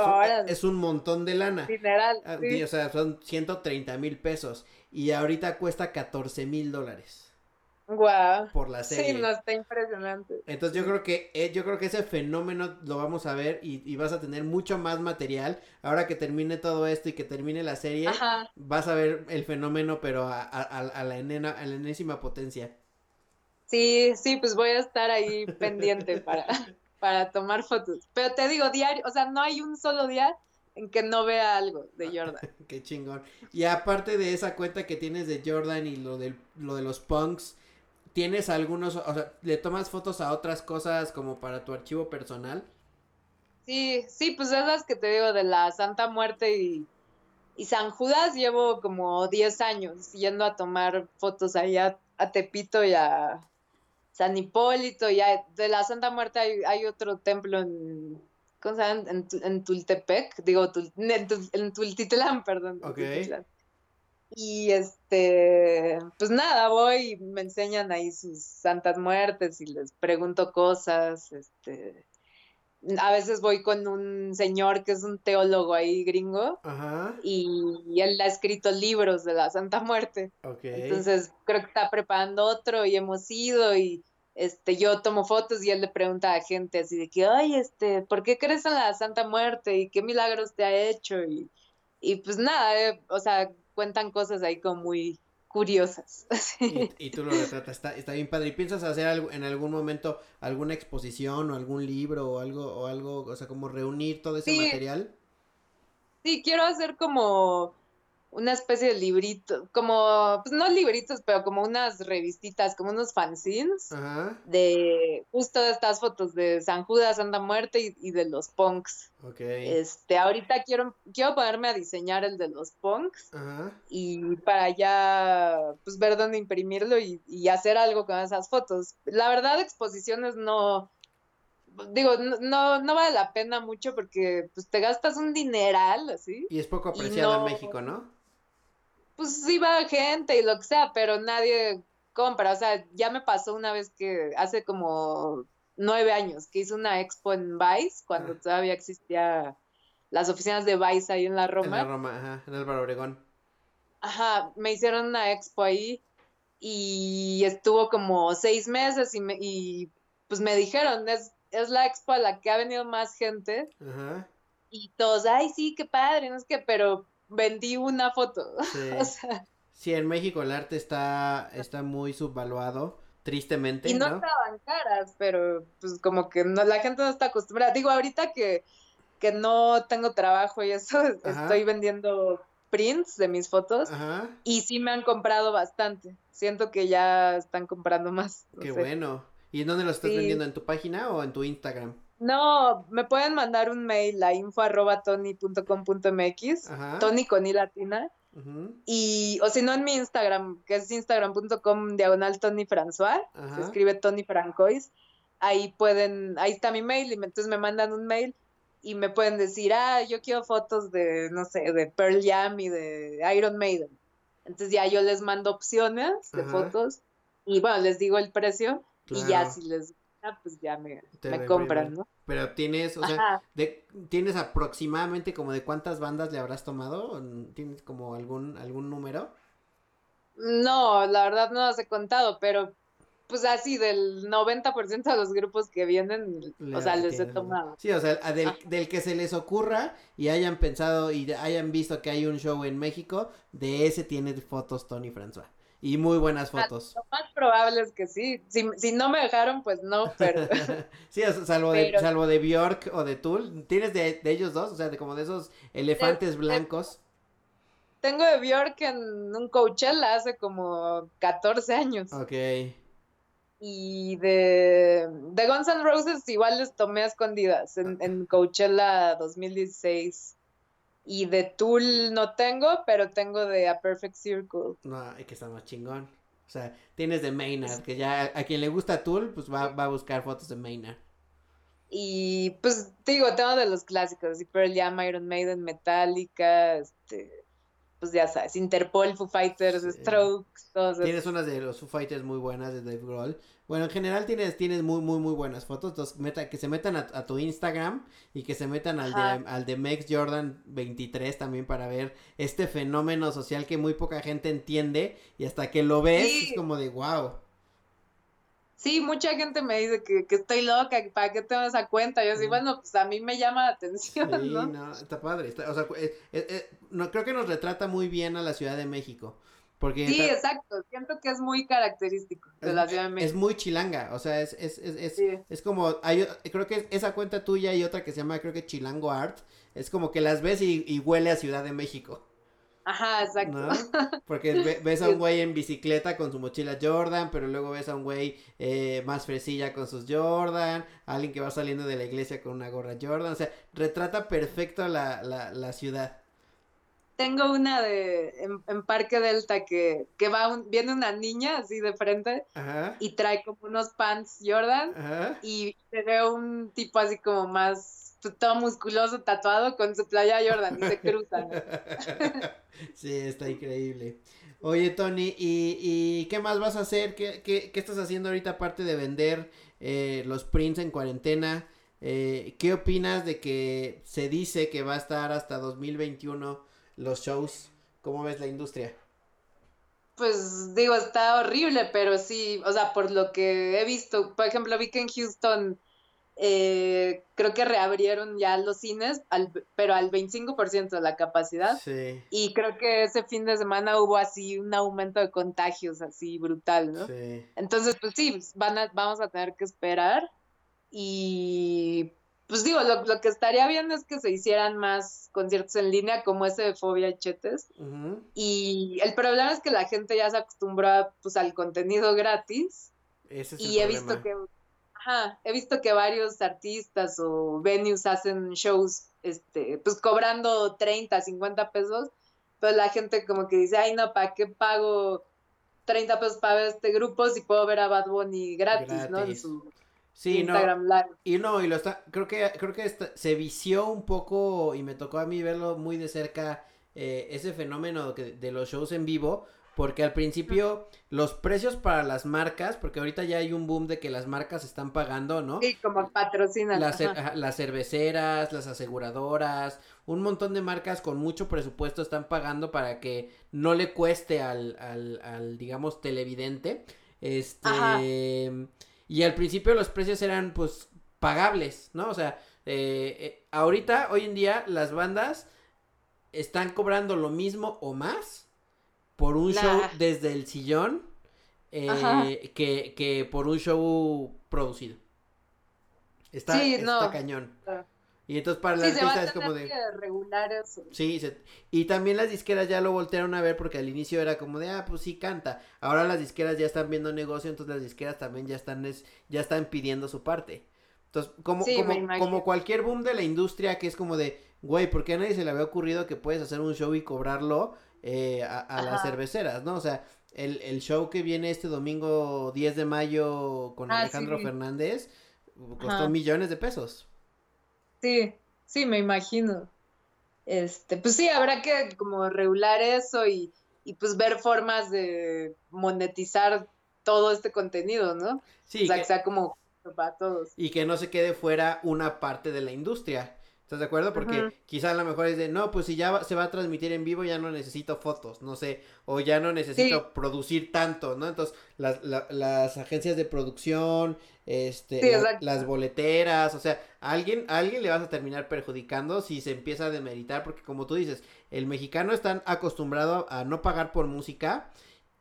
es un, montón de lana. Ah, o sea, son 130 mil pesos. Y ahorita cuesta 14 mil dólares.
Wow.
Por la serie.
Sí, no, está impresionante.
Entonces yo creo que eh, yo creo que ese fenómeno lo vamos a ver y, vas a tener mucho más material. Ahora que termine todo esto y que termine la serie, vas a ver el fenómeno, pero a, a, a la, enena, a la enésima potencia.
Sí, sí, pues voy a estar ahí pendiente para, para tomar fotos. Pero te digo, diario, o sea, no hay un solo día en que no vea algo de Jordan.
Qué chingón. Y aparte de esa cuenta que tienes de Jordan y lo de, lo de los punks, ¿tienes algunos, o sea, le tomas fotos a otras cosas como para tu archivo personal?
Sí, sí, pues esas que te digo de la Santa Muerte y, y San Judas llevo como 10 años yendo a tomar fotos allá a Tepito y a San Hipólito, y de la Santa Muerte hay, hay otro templo en ¿cómo se llama? En, en, Tultepec, digo, en, Tultitlán, perdón.
Ok.
Y este, pues nada, voy y me enseñan ahí sus santas muertes y les pregunto cosas, este, a veces voy con un señor que es un teólogo ahí gringo
Ajá.
Y, él ha escrito libros de la Santa Muerte.
Okay.
Entonces creo que está preparando otro y hemos ido y este, yo tomo fotos y él le pregunta a gente así de que, ay, este, ¿por qué crees en la Santa Muerte? ¿Y qué milagros te ha hecho? Y, y pues nada, eh, o sea, cuentan cosas ahí como muy curiosas.
Y, tú lo retratas, está, está bien padre. ¿Y piensas hacer algo, en algún momento alguna exposición o algún libro o algo, o algo, o sea, como reunir todo ese material?
Sí, quiero hacer como una especie de librito, como, pues no libritos, pero como unas revistitas, como unos fanzines de justo de estas fotos de San Judas, Santa Muerte y, de los punks. Este, ahorita quiero, quiero ponerme a diseñar el de los punks y para ya, pues ver dónde imprimirlo y, y hacer algo con esas fotos. La verdad, exposiciones no, digo, no, no vale la pena mucho porque pues te gastas un dineral, así.
Y es poco apreciado en México, ¿no?
Pues sí va gente y lo que sea, pero nadie compra. O sea, ya me pasó una vez que hace como nueve años que hice una expo en Vice, cuando todavía existía las oficinas de Vice ahí en la Roma.
En la Roma, ajá, en Álvaro Obregón.
Ajá, me hicieron una expo ahí y estuvo como seis meses y, me, y pues me dijeron, es, es la expo a la que ha venido más gente.
Ajá.
Y todos, ay, sí, qué padre, no es que, pero vendí una foto.
Sí. en México el arte está, está muy subvaluado, tristemente.
Y no, estaban caras, pero pues como que no, la gente no está acostumbrada. Digo, ahorita que, que no tengo trabajo y eso, estoy vendiendo prints de mis fotos y sí me han comprado bastante. Siento que ya están comprando más.
Qué bueno. ¿Y en dónde lo estás vendiendo? ¿En tu página o en tu Instagram?
No, me pueden mandar un mail a info arroba tony con i latina. Y, o si no, en mi Instagram, que es instagram.com diagonal Tony François, se escribe Tony Francois. Ahí pueden, ahí está mi mail, y entonces me mandan un mail y me pueden decir, ah, yo quiero fotos de, no sé, de Pearl Jam y de Iron Maiden. Entonces ya yo les mando opciones de fotos y bueno, les digo el precio y ya si les pues ya me, compran, ¿no?
Pero tienes, o sea, de, ¿tienes aproximadamente como de cuántas bandas le habrás tomado? ¿Tienes como algún, algún número?
No, la verdad no las he contado, pero pues así del 90% de los grupos que vienen, o sea, les he tomado.
Sí, o sea, del, del, que se les ocurra y hayan pensado y hayan visto que hay un show en México, de ese tiene fotos Tony François. Y muy buenas fotos.
Lo más probable es que sí. Si, si no me dejaron, pues no, pero.
sí, salvo, de, salvo de Bjork o de Tool. ¿Tienes de, ellos dos? O sea, de como de esos elefantes blancos.
Tengo de Bjork en un Coachella hace como 14 años.
Ok.
Y de, de Guns N' Roses igual les tomé a escondidas en, en Coachella 2016. Y de Tool no tengo, pero tengo de A Perfect Circle.
No, hay que estar más chingón. O sea, tienes de Maynard, que ya a quien le gusta Tool, pues va, va a buscar fotos de Maynard.
Y pues digo, tengo de los clásicos, así Pearl Jam, Iron Maiden, Metallica, este, pues ya sabes, Interpol, Foo Fighters, Strokes, todos
Tienes unas de los Foo Fighters muy buenas de Dave Grohl. Bueno, en general tienes, tienes muy, muy, muy buenas fotos. Entonces, meta, que se metan a, tu Instagram y que se metan al de, al de Max Jordan 23 también para ver este fenómeno social que muy poca gente entiende y hasta que lo ves es como de wow.
Sí, mucha gente me dice que, estoy loca, ¿para qué tengo esa cuenta? Yo así, bueno, pues a mí me llama la atención, sí,
¿no? está padre. o sea, eh, eh, eh, no, creo que nos retrata muy bien a la Ciudad de México Porque
Sí, exacto. Siento que es muy característico de
es,
la Ciudad de
es
México.
muy chilanga, o sea, es, es, es, es,
Sí.
es como, hay, creo que esa cuenta tuya y otra que se llama, creo que Chilango Art, es como que las ves y, y huele a Ciudad de México.
Ajá, exacto.
¿no? Porque ve- ves a un güey en bicicleta con su mochila Jordan, pero luego ves a un güey eh, más fresilla con sus Jordan, alguien que va saliendo de la iglesia con una gorra Jordan, o sea, retrata perfecto la, la, la ciudad.
Tengo una de en, en Parque Delta que, que va un- viene una niña así de frente
Ajá,
y trae como unos pants Jordan
ajá.
y se ve un tipo así como más todo musculoso tatuado con su playa Jordan y se cruzan.
sí, está increíble. Oye, Tony, ¿y, y qué más vas a hacer? ¿Qué, qué, qué estás haciendo ahorita aparte de vender eh, los prints en cuarentena? Eh, ¿Qué opinas de que se dice que va a estar hasta 2021 los shows? ¿Cómo ves la industria?
Pues digo, está horrible, pero sí, o sea, por lo que he visto, por ejemplo, vi que en Houston eh, creo que reabrieron ya los cines, al- pero al 25% de la capacidad.
Sí,
Y creo que ese fin de semana hubo así un aumento de contagios así brutal, ¿no?
sí.
Entonces, pues sí, pues, van a, vamos a tener que esperar. Y pues digo, lo, lo que estaría bien es que se hicieran más conciertos en línea como ese de Fobia y Chetes. Y el problema es que la gente ya se acostumbró pues al contenido gratis.
Ese es
Y he visto que, ajá, he visto que varios artistas o venues hacen shows, este, pues cobrando 30, 50 pesos, pero la gente como que dice, ay no, ¿para qué pago 30 pesos para ver este grupo si puedo ver a Bad Bunny gratis, ¿no? En su
Sí, no.
Instagram Live.
Y no, y lo está, creo que, creo que está- se vició un poco y me tocó a mí verlo muy de cerca eh, ese fenómeno que- de los shows en vivo, porque al principio los precios para las marcas, porque ahorita ya hay un boom de que las marcas están pagando, ¿no?
Sí, como patrocinan.
Las, las cerveceras, las aseguradoras, un montón de marcas con mucho presupuesto están pagando para que no le cueste al, al, al digamos, televidente. Este.
Ajá.
Y al principio los precios eran, pues, pagables, ¿no? O sea, eh, eh, ahorita, hoy en día, las bandas están cobrando lo mismo o más por un
Nah.
show desde el sillón eh, que, que por un show producido. Está,
Sí,
está
no.
cañón. Y entonces para la
Sí, se va
artista es como de...
regular eso.
Sí, se- y también las disqueras ya lo voltearon a ver porque al inicio era como de, ah, pues sí canta. Ahora las disqueras ya están viendo negocio, entonces las disqueras también ya están, es- ya están pidiendo su parte. Entonces, como,
Sí,
como, como cualquier boom de la industria que es como de, güey, ¿por qué a nadie se le había ocurrido que puedes hacer un show y cobrarlo eh, a, a las cerveceras, ¿no? O sea, el, el show que viene este domingo 10 de mayo con
Ah,
Alejandro
sí.
Fernández costó
Ajá.
millones de pesos.
Sí, sí, me imagino. Este, pues sí, habrá que como regular eso y, y pues ver formas de monetizar todo este contenido, ¿no?
Sí,
o sea,
que-
que sea como para todos.
y que no se quede fuera una parte de la industria. ¿Estás de acuerdo? Porque
Ujú.
quizá a lo mejor es de, no, pues si ya va- se va a transmitir en vivo ya no necesito fotos, no sé, o ya no necesito
Sí.
producir tanto, ¿no? Entonces, las, la- las agencias de producción, este,
Sí,
la-
exacto.
las boleteras, o sea, a alguien, a alguien le vas a terminar perjudicando si se empieza a demeritar, porque como tú dices, el mexicano está acostumbrado a no pagar por música.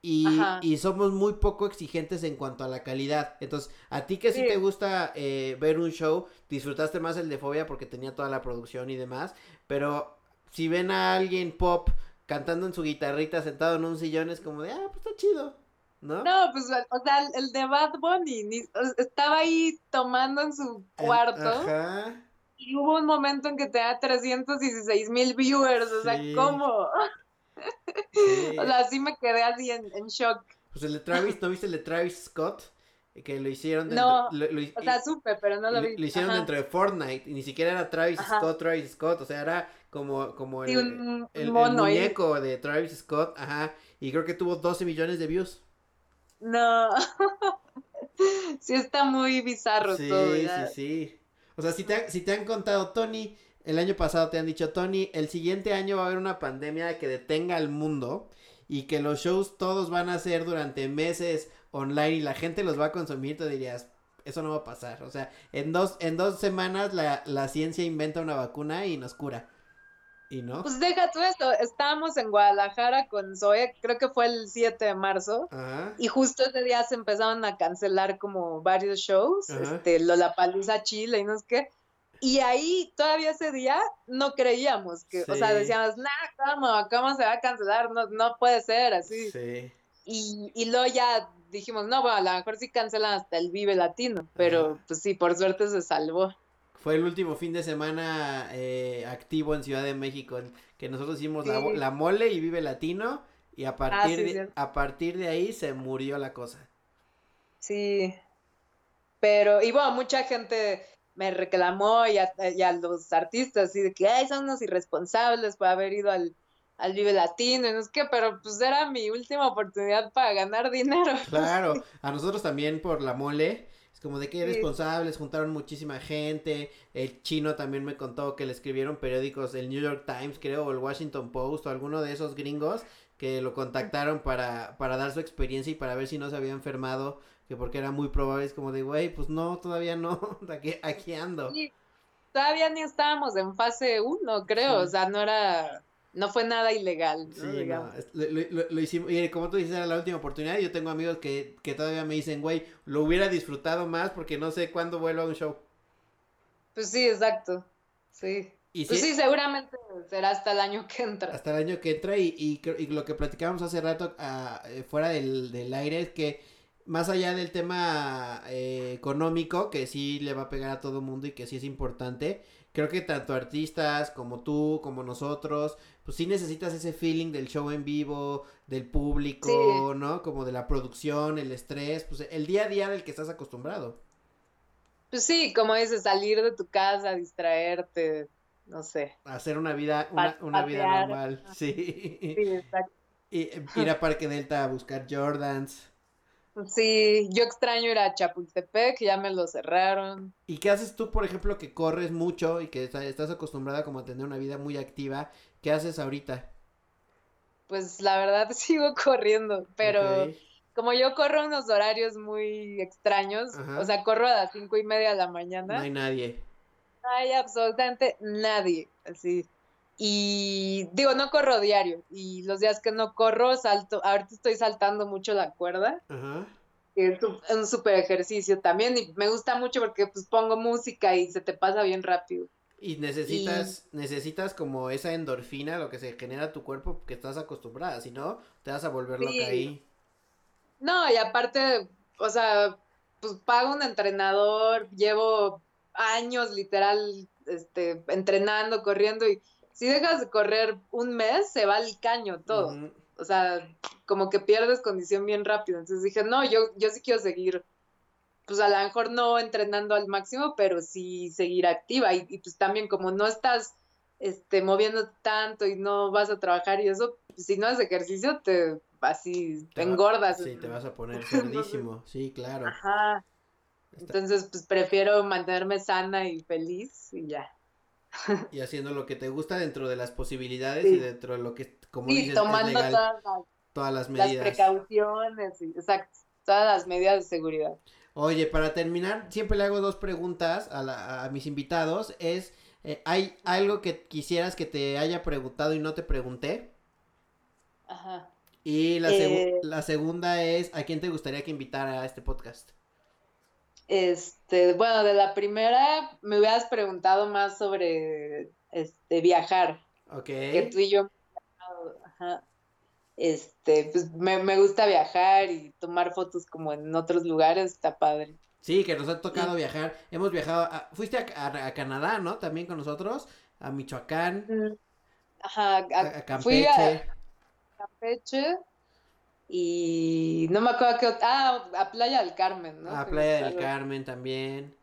Y, y somos muy poco exigentes en cuanto a la calidad. Entonces, a ti que sí,
Sí.
te gusta eh, ver un show, disfrutaste más el de Fobia porque tenía toda la producción y demás. Pero si ven a alguien pop cantando en su guitarrita sentado en un sillón, es como de, ah, pues está chido. ¿No?
No, pues, o sea, el- de Bad Bunny ni- estaba ahí tomando en su cuarto
Ajá.
y hubo un momento en que tenía 316 mil viewers, o sea. ¿cómo?
Sí.
O sea, sí me quedé así en, en shock.
Pues el de Travis, ¿no viste el de Travis Scott? Que lo hicieron
No,
lo- lo-
O sea, supe, pero no lo vi.
lo hicieron
Ajá.
dentro de Fortnite y ni siquiera era Travis
Ajá.
Scott, Travis Scott, o sea, era como, como el,
Sí, un
el- el
mono ahí.
muñeco de Travis Scott, ajá, y creo que tuvo 12 millones de views.
No. sí está muy bizarro
Sí,
todo.
sí,
ya.
sí. O sea, si te, si te han contado, Tony, el año pasado te han dicho, Tony, el siguiente año va a haber una pandemia que detenga al mundo y que los shows todos van a ser durante meses online y la gente los va a consumir, te dirías, eso no va a pasar. O sea, en dos, en dos semanas la, la ciencia inventa una vacuna y nos cura. ¿Y no?
Pues deja tú esto, estábamos en Guadalajara con Zoe, creo que fue el 7 de marzo,
Ajá.
y justo ese día se empezaron a cancelar como varios shows,
Ajá.
este, Lollapalooza Chile y no sé qué, y ahí todavía ese día no creíamos que, o sea, decíamos, nah, ¿cómo? ¿Cómo se va a cancelar? No, no puede ser así.
Sí.
Y, y luego ya dijimos, no, bueno, a lo mejor sí cancelan hasta el Vive Latino, pero
Ajá.
pues sí, por suerte se salvó.
Fue el último fin de semana eh, activo en Ciudad de México, que nosotros hicimos la,
Sí.
la mole y Vive Latino, y a partir,
sí,
de,
cierto.
a partir de ahí se murió la cosa.
Sí, pero, y bueno, mucha gente me reclamó y a, y a los artistas, así de que, ay, son unos irresponsables por haber ido al, al Vive Latino, y no es que, pero pues era mi última oportunidad para ganar dinero.
Claro, a nosotros también por la mole. Es como de que
Sí.
responsables, juntaron muchísima gente. El chino también me contó que le escribieron periódicos, el New York Times, creo, o el Washington Post, o alguno de esos gringos que lo contactaron para, para dar su experiencia y para ver si no se había enfermado, que porque era muy probable, es como de, güey, pues no, todavía no, aquí, aquí ando.
Sí, todavía ni estábamos en fase 1, creo,
Sí.
o sea, no era, no fue nada ilegal, ¿no?
Sí, no, lo, lo- lo- lo hicimos, y como tú dices, era la última oportunidad, yo tengo amigos que, que todavía me dicen, güey, lo hubiera disfrutado más porque no sé cuándo vuelvo a un show.
Pues sí, exacto, sí.
Y
Pues
sí-
sí, seguramente será hasta el año que entra.
hasta el año que entra y, y, y lo que platicábamos hace rato ah, eh, fuera del, del aire es que más allá del tema eh, económico que sí le va a pegar a todo mundo y que sí es importante creo que tanto artistas como tú como nosotros pues sí necesitas ese feeling del show en vivo del público
Sí.
no como de la producción el estrés pues el día a día del que estás acostumbrado
Pues sí, como dices, salir de tu casa, distraerte, no sé.
hacer una vida una, vida normal sí,
Sí, exacto.
y eh, ir a Parque Delta a buscar Jordans
Sí, yo extraño ir a Chapultepec, ya me lo cerraron.
¿Y qué haces tú, por ejemplo, que corres mucho y que está- estás acostumbrada como a tener una vida muy activa? ¿Qué haces ahorita?
Pues la verdad sigo corriendo, pero como yo corro unos horarios muy extraños,
Ajá.
o sea, corro a las cinco y media de la
No
mañana,
hay nadie.
no hay absolutamente nadie, así. Y digo, no corro diario, y los días que no corro, salto, ahorita estoy saltando mucho la cuerda,
Ajá.
que es un- súper ejercicio también, y me gusta mucho porque pues pongo música y se te pasa bien rápido.
Y necesitas, necesitas como esa endorfina, lo que se genera tu cuerpo, que estás acostumbrada, si no, te vas a volver loca
Sí.
ahí.
No, y aparte, o sea, pues pago un entrenador, llevo años literal, este, entrenando, corriendo, y si dejas de correr un mes, se va al caño todo. O sea, como que pierdes condición bien rápido. Entonces dije, no, yo, yo sí quiero seguir, pues a lo mejor no entrenando al máximo, pero sí seguir activa. Y, y pues también como no estás este, moviendo tanto y no vas a trabajar y eso, pues, si no haces ejercicio, te así
Te
engordas.
Sí, te vas a poner cerdísimo. Sí, claro.
Ajá. Entonces, pues prefiero mantenerme sana y feliz y ya.
Y haciendo lo que te gusta dentro de las posibilidades
Sí.
y dentro de lo que, como
Y
dices, es
tomando
legal,
todas las,
todas las
las
medidas.
precauciones, y, exacto, todas las medidas de seguridad.
Oye, para terminar, siempre le hago dos preguntas a, la- a mis invitados. Es, eh, ¿hay algo que quisieras que te haya preguntado y no te pregunté?
Ajá.
Y la, segu-
Eh.
la segunda es, ¿a quién te gustaría que invitara a este podcast?
Este, bueno, de la primera me hubieras preguntado más sobre este viajar,
Ok.
que tú y yo, ajá. Este, pues me, me gusta viajar y tomar fotos como en otros lugares, está padre.
Sí, que nos ha tocado viajar. Hemos viajado, a- fuiste a, a- a Canadá, ¿no? También con nosotros, a Michoacán,
Mm, Ajá, a- fui
Campeche.
a Campeche y no me acuerdo qué ot- ah, a Playa del Carmen, ¿no?
A Playa del Carmen también.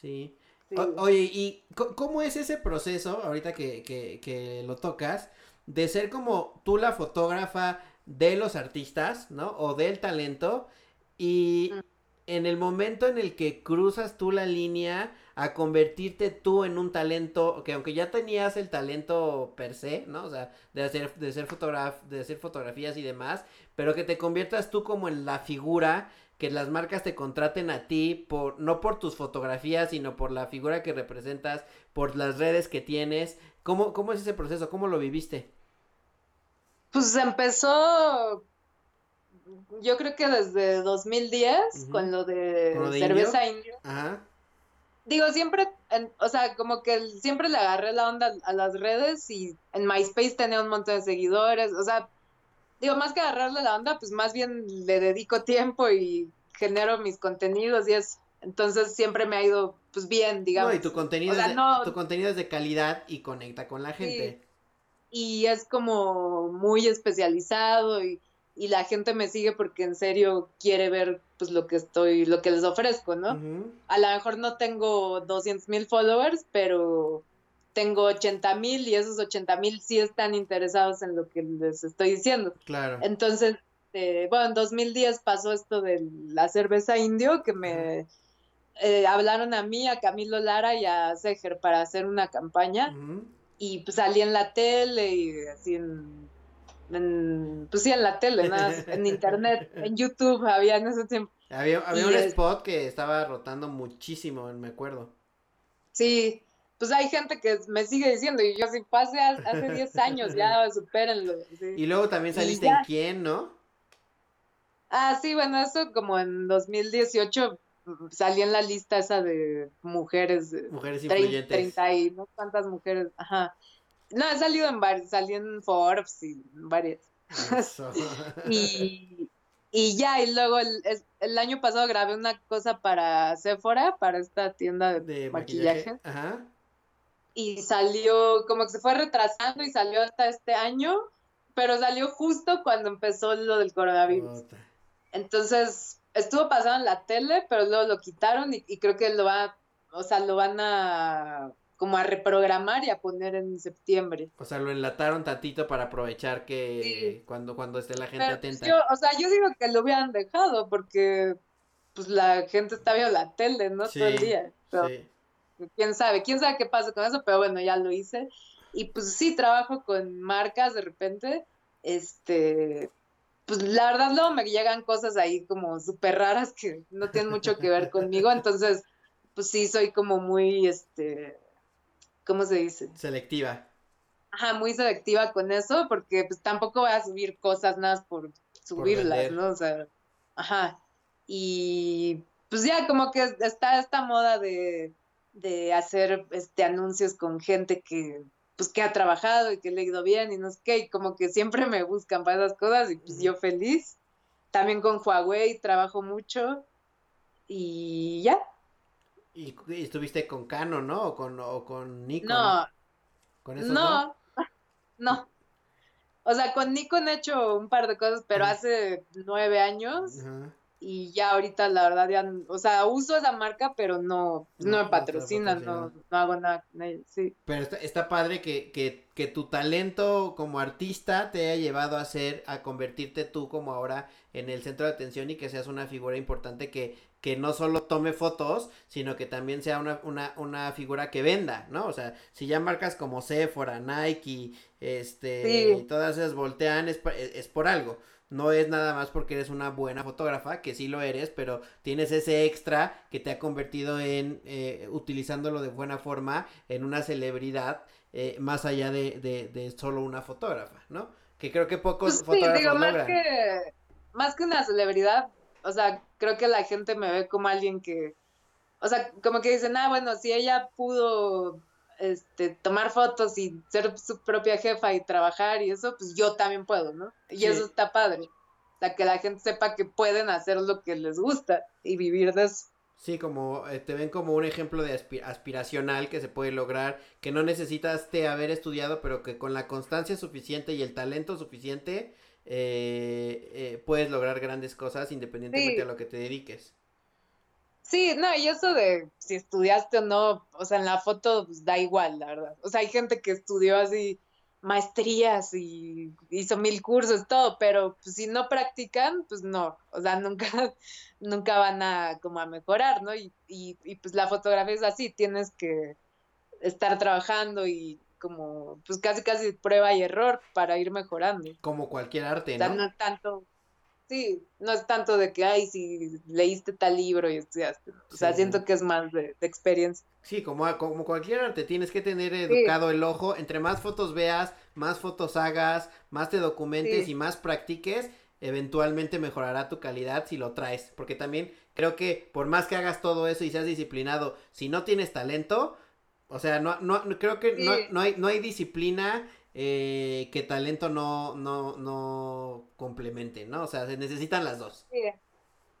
Sí.
sí.
O- oye, ¿y cómo es ese proceso, ahorita que, que, que lo tocas, de ser como tú la fotógrafa de los artistas, ¿no? O del talento, y
Mm.
en el momento en el que cruzas tú la línea a convertirte tú en un talento, que aunque ya tenías el talento per se, ¿no? O sea, de hacer, de ser fotograf, de hacer fotografías y demás, pero que te conviertas tú como en la figura que las marcas te contraten a ti por, no por tus fotografías, sino por la figura que representas, por las redes que tienes. ¿Cómo, cómo es ese proceso? ¿Cómo lo viviste?
Pues empezó, yo creo que desde 2010, con lo de, cerveza indio. Ajá. Digo, siempre, o sea, como que siempre le agarré la onda a las redes y en MySpace tenía un montón de seguidores, o sea, digo, más que agarrarle la onda, pues más bien le dedico tiempo y genero mis contenidos y es, entonces siempre me ha ido, pues bien, digamos.
No, y tu contenido, es de, tu contenido es de calidad y conecta con la gente.
Y es como muy especializado y y la gente me sigue porque en serio quiere ver pues lo que estoy, lo que les ofrezco, ¿no? A lo mejor no tengo 200 mil followers, pero tengo 80 mil y esos 80 mil sí están interesados en lo que les estoy diciendo.
Claro.
Entonces, eh, bueno, en 2010 pasó esto de la cerveza indio que me eh, hablaron a mí, a Camilo Lara y a Seger para hacer una campaña y pues salí en la tele y así en pues sí, en la tele, nada, en internet, en YouTube había en ese tiempo.
Había, había un spot que estaba rotando muchísimo, me acuerdo.
Sí, pues hay gente que me sigue diciendo, y yo sí pasé hace 10 años, ya supérenlo.
Y luego también saliste en quién, ¿no?
Ah, sí, bueno, eso como en 2018 salí en la lista esa de mujeres.
Mujeres influyentes.
30 y no cuántas mujeres, ajá. No, he salido en varios, salí en Forbes y varias. y, y ya, y luego el, el, año pasado grabé una cosa para Sephora, para esta tienda de, maquillaje. Ajá. Y salió, como que se fue retrasando y salió hasta este año, pero salió justo cuando empezó lo del coronavirus. Entonces, estuvo pasando en la tele, pero luego lo quitaron y, y creo que lo va, o sea, lo van a como a reprogramar y a poner en septiembre.
O sea, lo enlataron tantito para aprovechar que cuando, cuando esté la gente
pues,
atenta.
o sea, yo digo que lo hubieran dejado porque pues la gente está viendo la tele, ¿no? Todo el día. sí. Quién sabe, quién sabe qué pasa con eso, pero bueno, ya lo hice. Y pues sí, trabajo con marcas de repente. Este, pues la verdad luego me llegan cosas ahí como súper raras que no tienen mucho que ver conmigo, entonces pues sí soy como muy, este, ¿cómo se dice?
Selectiva.
Ajá, muy selectiva con eso, porque pues tampoco voy a subir cosas nada por subirlas, ¿no? O sea, ajá. Y pues ya como que está esta moda de, de hacer este anuncios con gente que pues que ha trabajado y que le ha ido bien y no sé qué, y como que siempre me buscan para esas cosas y pues yo feliz. También con Huawei trabajo mucho y ya,
y, estuviste con Canon, ¿no? O con, o con Nikon.
No. ¿Con eso no? No. O sea, con Nikon he hecho un par de cosas, pero hace nueve años. Y ya ahorita, la verdad, ya, o sea, uso esa marca, pero no, no, me patrocinan, no, no, hago nada con ella, sí.
Pero está, está padre que, que, que tu talento como artista te haya llevado a ser, a convertirte tú como ahora en el centro de atención y que seas una figura importante que, que no solo tome fotos, sino que también sea una, una, una figura que venda, ¿no? O sea, si ya marcas como Sephora, Nike, este, y todas esas voltean, es, es, por algo. No es nada más porque eres una buena fotógrafa, que sí lo eres, pero tienes ese extra que te ha convertido en, eh, utilizándolo de buena forma, en una celebridad, eh, más allá de, de, de, solo una fotógrafa, ¿no? Que creo que pocos
pues sí, digo, más que, más que una celebridad, o sea, creo que la gente me ve como alguien que, o sea, como que dicen, ah, bueno, si ella pudo este, tomar fotos y ser su propia jefa y trabajar y eso, pues yo también puedo, ¿no? Y eso está padre. O sea, que la gente sepa que pueden hacer lo que les gusta y vivir de eso.
Sí, como eh, te ven como un ejemplo de aspiracional que se puede lograr, que no necesitas te haber estudiado, pero que con la constancia suficiente y el talento suficiente eh, eh, puedes lograr grandes cosas independientemente de lo que te dediques.
Sí, no, y eso de si estudiaste o no, o sea, en la foto pues, da igual, la verdad. O sea, hay gente que estudió así maestrías y hizo mil cursos, todo, pero pues, si no practican, pues no, o sea, nunca, nunca van a como a mejorar, ¿no? Y, y, y pues la fotografía es así, tienes que estar trabajando y como, pues casi casi prueba y error para ir mejorando.
Como cualquier arte, ¿no?
no tanto, sí, no es tanto de que, ay, si leíste tal libro y estudiaste. O sea,
Sí.
siento que es más de, de experiencia.
Sí, como, como cualquier arte, tienes que tener educado el ojo. Entre más fotos veas, más fotos hagas, más te documentes
Sí.
y más practiques, eventualmente mejorará tu calidad si lo traes. Porque también creo que por más que hagas todo eso y seas disciplinado, si no tienes talento, o sea, no, no, no- creo que no,
Sí.
no hay, no hay disciplina eh, que talento no, no, no complemente, ¿no? O sea, se necesitan las dos.
Sí.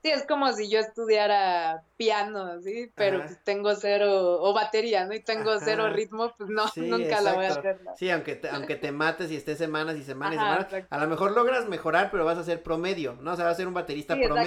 Sí, es como si yo estudiara piano, ¿sí? Pero
Ajá.
pues tengo cero, o batería, ¿no? Y tengo
Ajá.
cero ritmo, pues no,
Sí,
nunca la voy a hacer. ¿no?
Sí, aunque te, aunque te mates y estés semanas y semanas y semanas,
exacto.
a lo mejor logras mejorar, pero vas a ser promedio, ¿no? O sea, vas a ser un baterista
Sí, exacto.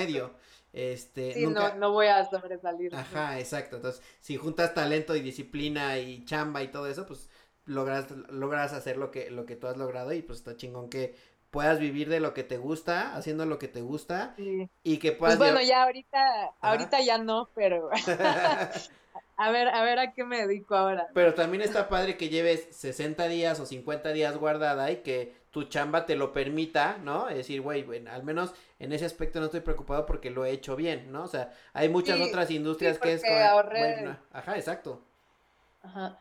Este,
Sí,
nunca...
no, no voy a sobresalir. ¿no?
Ajá, exacto. Entonces, si juntas talento y disciplina y chamba y todo eso, pues logras, logras hacer lo que, lo que tú has logrado y pues está chingón que puedas vivir de lo que te gusta, haciendo lo que te gusta
Sí.
y que puedas...
Pues bueno, ya ahorita, ahorita ya no, pero a ver, a ver a qué me dedico ahora.
Pero también está padre que lleves 60 días o 50 días guardada y que tu chamba te lo permita, ¿no? Es decir, güey, bueno, al menos en ese aspecto no estoy preocupado porque lo he hecho bien, ¿no? O sea, hay muchas
Sí,
otras industrias
sí,
que es como,
ahorré.
güey, no. Ajá, exacto.
Ajá.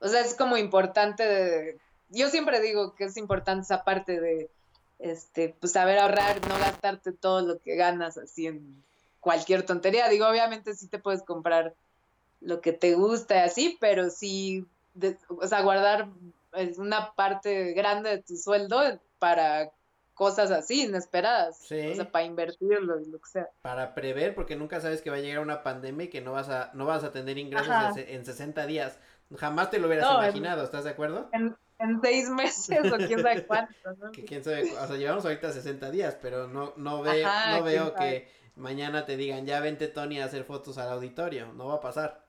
O sea, es como importante de- yo siempre digo que es importante esa parte de este, pues saber ahorrar, no gastarte todo lo que ganas así en cualquier tontería. Digo, obviamente sí te puedes comprar lo que te gusta y así, pero sí, de- o sea, guardar eh, una parte grande de tu sueldo para cosas así, inesperadas.
Sí.
O sea, para invertirlo y lo que sea.
Para prever, porque nunca sabes que va a llegar una pandemia y que no vas a, no vas a tener ingresos
Ajá.
en, se- en 60 días. Jamás te lo hubieras
No, en-
imaginado, ¿estás de acuerdo?
En, en seis meses o quién sabe cuánto, ¿no?
Que quién sabe, o sea, llevamos ahorita 60 días, pero no, no, ve,
Ajá,
no veo que mañana te digan, ya vente Tony a hacer fotos al auditorio, no va a pasar.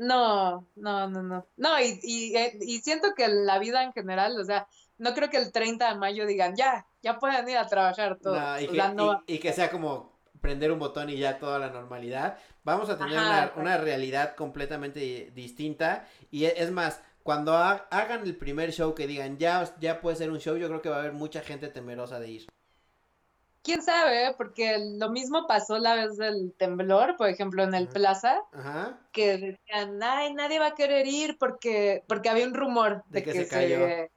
No, no, no, no. No, y, y, eh, y siento que la vida en general, o sea, no creo que el 30 de mayo digan, ya, ya pueden ir a trabajar todos.
No, y,
o
que,
sea, no
y-
va-
y que sea como prender un botón y ya toda la normalidad. Vamos a tener
Ajá,
una, una realidad completamente distinta. Y e- es más, cuando ha- hagan el primer show que digan, ya, ya puede ser un show, yo creo que va a haber mucha gente temerosa de ir.
¿Quién sabe? Porque lo mismo pasó la vez del temblor, por ejemplo, en el
Ajá.
Plaza,
Ajá.
que decían, ay, nadie va a querer ir porque, porque había un rumor
De
de,
que
que,
se cayó.
se,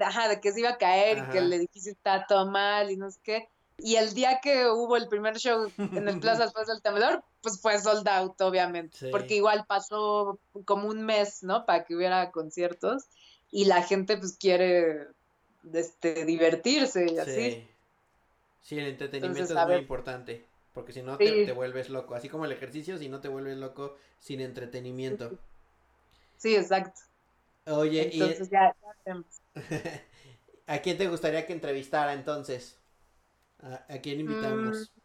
ajá, de que se iba a caer y que el edificio estaba todo mal y no sé qué. Y el día que hubo el primer show en el Plaza después del temblor, pues fue sold out, obviamente,
Sí.
porque igual pasó como un mes, ¿no? Para que hubiera conciertos y la gente pues quiere este, divertirse y así.
Sí. El entretenimiento
Entonces,
es muy
ver.
importante. Porque si no te,
Sí.
te vuelves loco. Así como el ejercicio, si no te vuelves loco sin entretenimiento.
Sí, exacto.
Oye, y
Entonces ya, ya veremos.
¿a quién te gustaría que entrevistara entonces? ¿A, a quién invitamos?
Mm,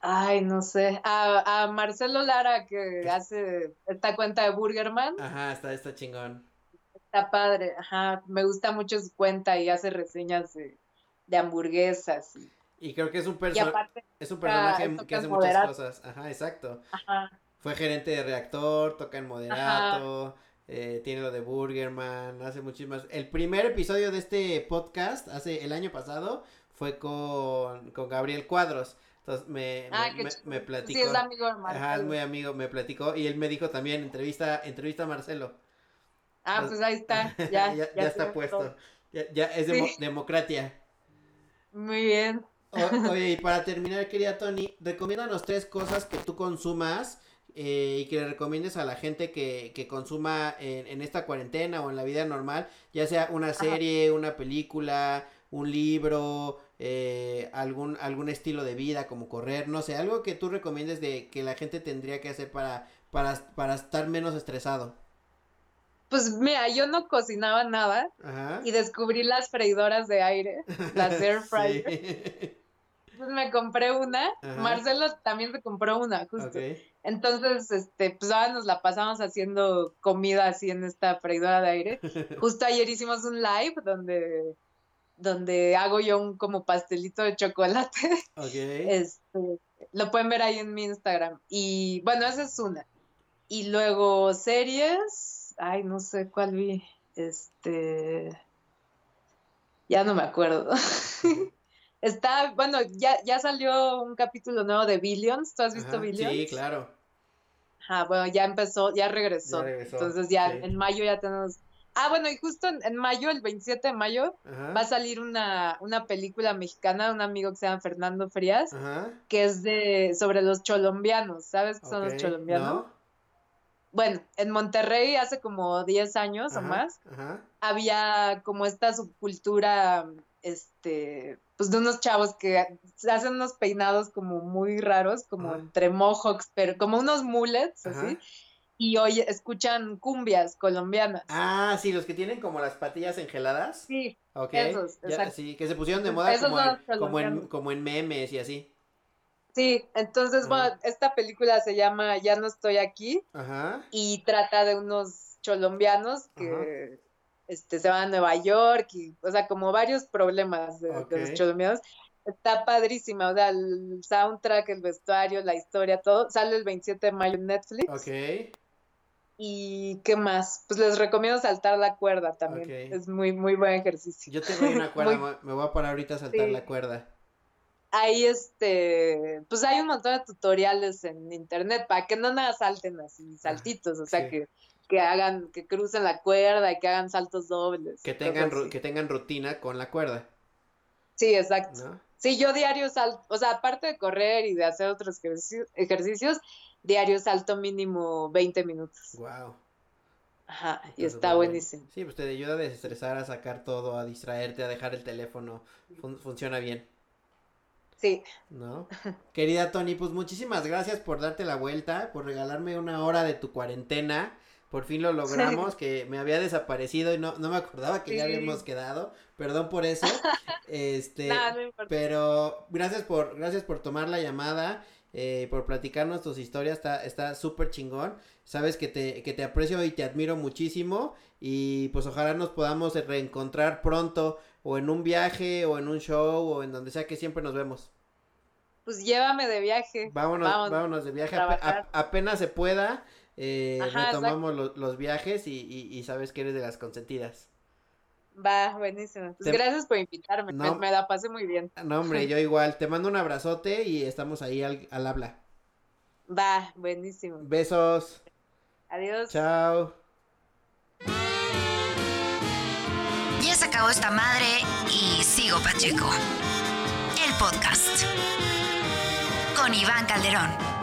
Ay, no sé. A, a Marcelo Lara que hace esta cuenta de Burgerman.
Ajá, está, está chingón.
Está padre. Ajá. Me gusta mucho su cuenta y hace reseñas de, de hamburguesas. Y,
Y creo que es un
aparte,
es un
ah,
personaje que hace muchas cosas. Ajá, exacto.
ajá.
Fue gerente de reactor, toca en moderato, eh, tiene lo de Burgerman, hace muchísimas. El primer episodio de este podcast, hace el año pasado, fue con, con Gabriel Cuadros. Entonces me,
Ah,
me, platicó.
Sí, es amigo de
Ajá, es
Marcelo.
muy amigo, me platicó y él me dijo también, entrevista, entrevista a Marcelo.
Ah, pues ahí está. Ya,
ya,
ya
ya está puesto. Ya, ya es demo-
Sí.
democracia.
Muy bien.
O- oye, y para terminar, quería Tony, recomiéndanos tres cosas que tú consumas eh, y que le recomiendes a la gente que, que consuma en, en esta cuarentena o en la vida normal, ya sea una serie, una película, un libro, eh, algún, algún estilo de vida como correr, no sé, algo que tú recomiendes de que la gente tendría que hacer para, para, para estar menos estresado.
Pues mira, yo no cocinaba nada
Ajá.
y descubrí las freidoras de aire, las air fryer.
Sí.
Entonces me compré una.
Ajá.
Marcelo también se compró una, justo. Entonces, este, pues ahora nos la pasamos haciendo comida así en esta freidora de aire. Justo ayer hicimos un live donde, donde hago yo un como pastelito de chocolate.
Ok.
Este, lo pueden ver ahí en mi Instagram. Y bueno, esa es una. Y luego series, ay, no sé cuál vi. Este, ya no me acuerdo. Está, bueno, ya, ya salió un capítulo nuevo de Billions. ¿Tú has visto
Ajá,
Billions?
Sí, claro.
Ajá, bueno, ya empezó, ya regresó.
Ya regresó,
Entonces ya
sí.
en mayo ya tenemos. Ah, bueno, y justo en, en mayo, el 27 de mayo,
Ajá.
va a salir una, una película mexicana de un amigo que se llama Fernando Frías,
Ajá.
que es de sobre los cholombianos. ¿Sabes qué son los cholombianos?
¿no?
Bueno, en Monterrey hace como 10 años o más,
Ajá.
había como esta subcultura, este, pues de unos chavos que hacen unos peinados como muy raros, como
Ajá.
entre mohawks, pero como unos mullets, así, y hoy escuchan cumbias colombianas.
Ah, sí, los que tienen como las patillas engeladas.
Sí,
Ok.
esos,
ya,
exacto.
sí, que se pusieron de moda como, en, como en memes y así.
Sí, entonces, bueno, esta película se llama Ya no estoy aquí
Ajá.
y trata de unos colombianos que este, se van a Nueva York y, o sea, como varios problemas de, los colombianos. Está padrísima, o sea, el soundtrack, el vestuario, la historia, todo. Sale el 27 de mayo en Netflix.
Ok.
¿Y qué más? Pues les recomiendo saltar la cuerda también.
Ok.
Es muy, muy buen ejercicio.
Yo tengo una cuerda,
Muy-
me- me voy a parar ahorita a saltar
Sí.
la cuerda.
Ahí, este, pues hay un montón de tutoriales en internet para que no nada salten así, saltitos, o sea,
Ah, sí.
que, que hagan, que crucen la cuerda y que hagan saltos dobles.
Que tengan, que tengan rutina con la cuerda,
Sí, exacto.
¿no?
Sí, yo diario salto, o sea, aparte de correr y de hacer otros ejerci- ejercicios, diario salto mínimo 20 minutos.
Wow.
Ajá, y está buenísimo.
Sí, pues te ayuda a desestresar, a sacar todo, a distraerte, a dejar el teléfono. Fun- funciona bien,
Sí,
¿no? Querida Tony, pues muchísimas gracias por darte la vuelta, por regalarme una hora de tu cuarentena. Por fin lo logramos, que me había desaparecido y no, no me acordaba que ya habíamos quedado. Perdón por eso. Este,
no.
Pero gracias por, gracias por tomar la llamada, eh, por platicarnos tus historias, está, está súper chingón. Sabes que te, que te aprecio y te admiro muchísimo. Y pues ojalá nos podamos reencontrar pronto, o en un viaje, o en un show, o en donde sea que siempre nos vemos.
Pues llévame de viaje.
Vámonos,
Vámonos.
vámonos de viaje,
a
apenas se pueda. Eh,
Ajá,
retomamos lo- los viajes y, y, y sabes que eres de las consentidas.
Va, buenísimo. Pues
Te-
gracias por invitarme, me- me, la pasé muy bien.
No, hombre, yo igual. Te mando un abrazote y estamos ahí al, al habla.
Va, buenísimo.
Besos.
Adiós.
Chao.
Ya se acabó esta madre y sigo Pacheco. El podcast. Con Iván Calderón.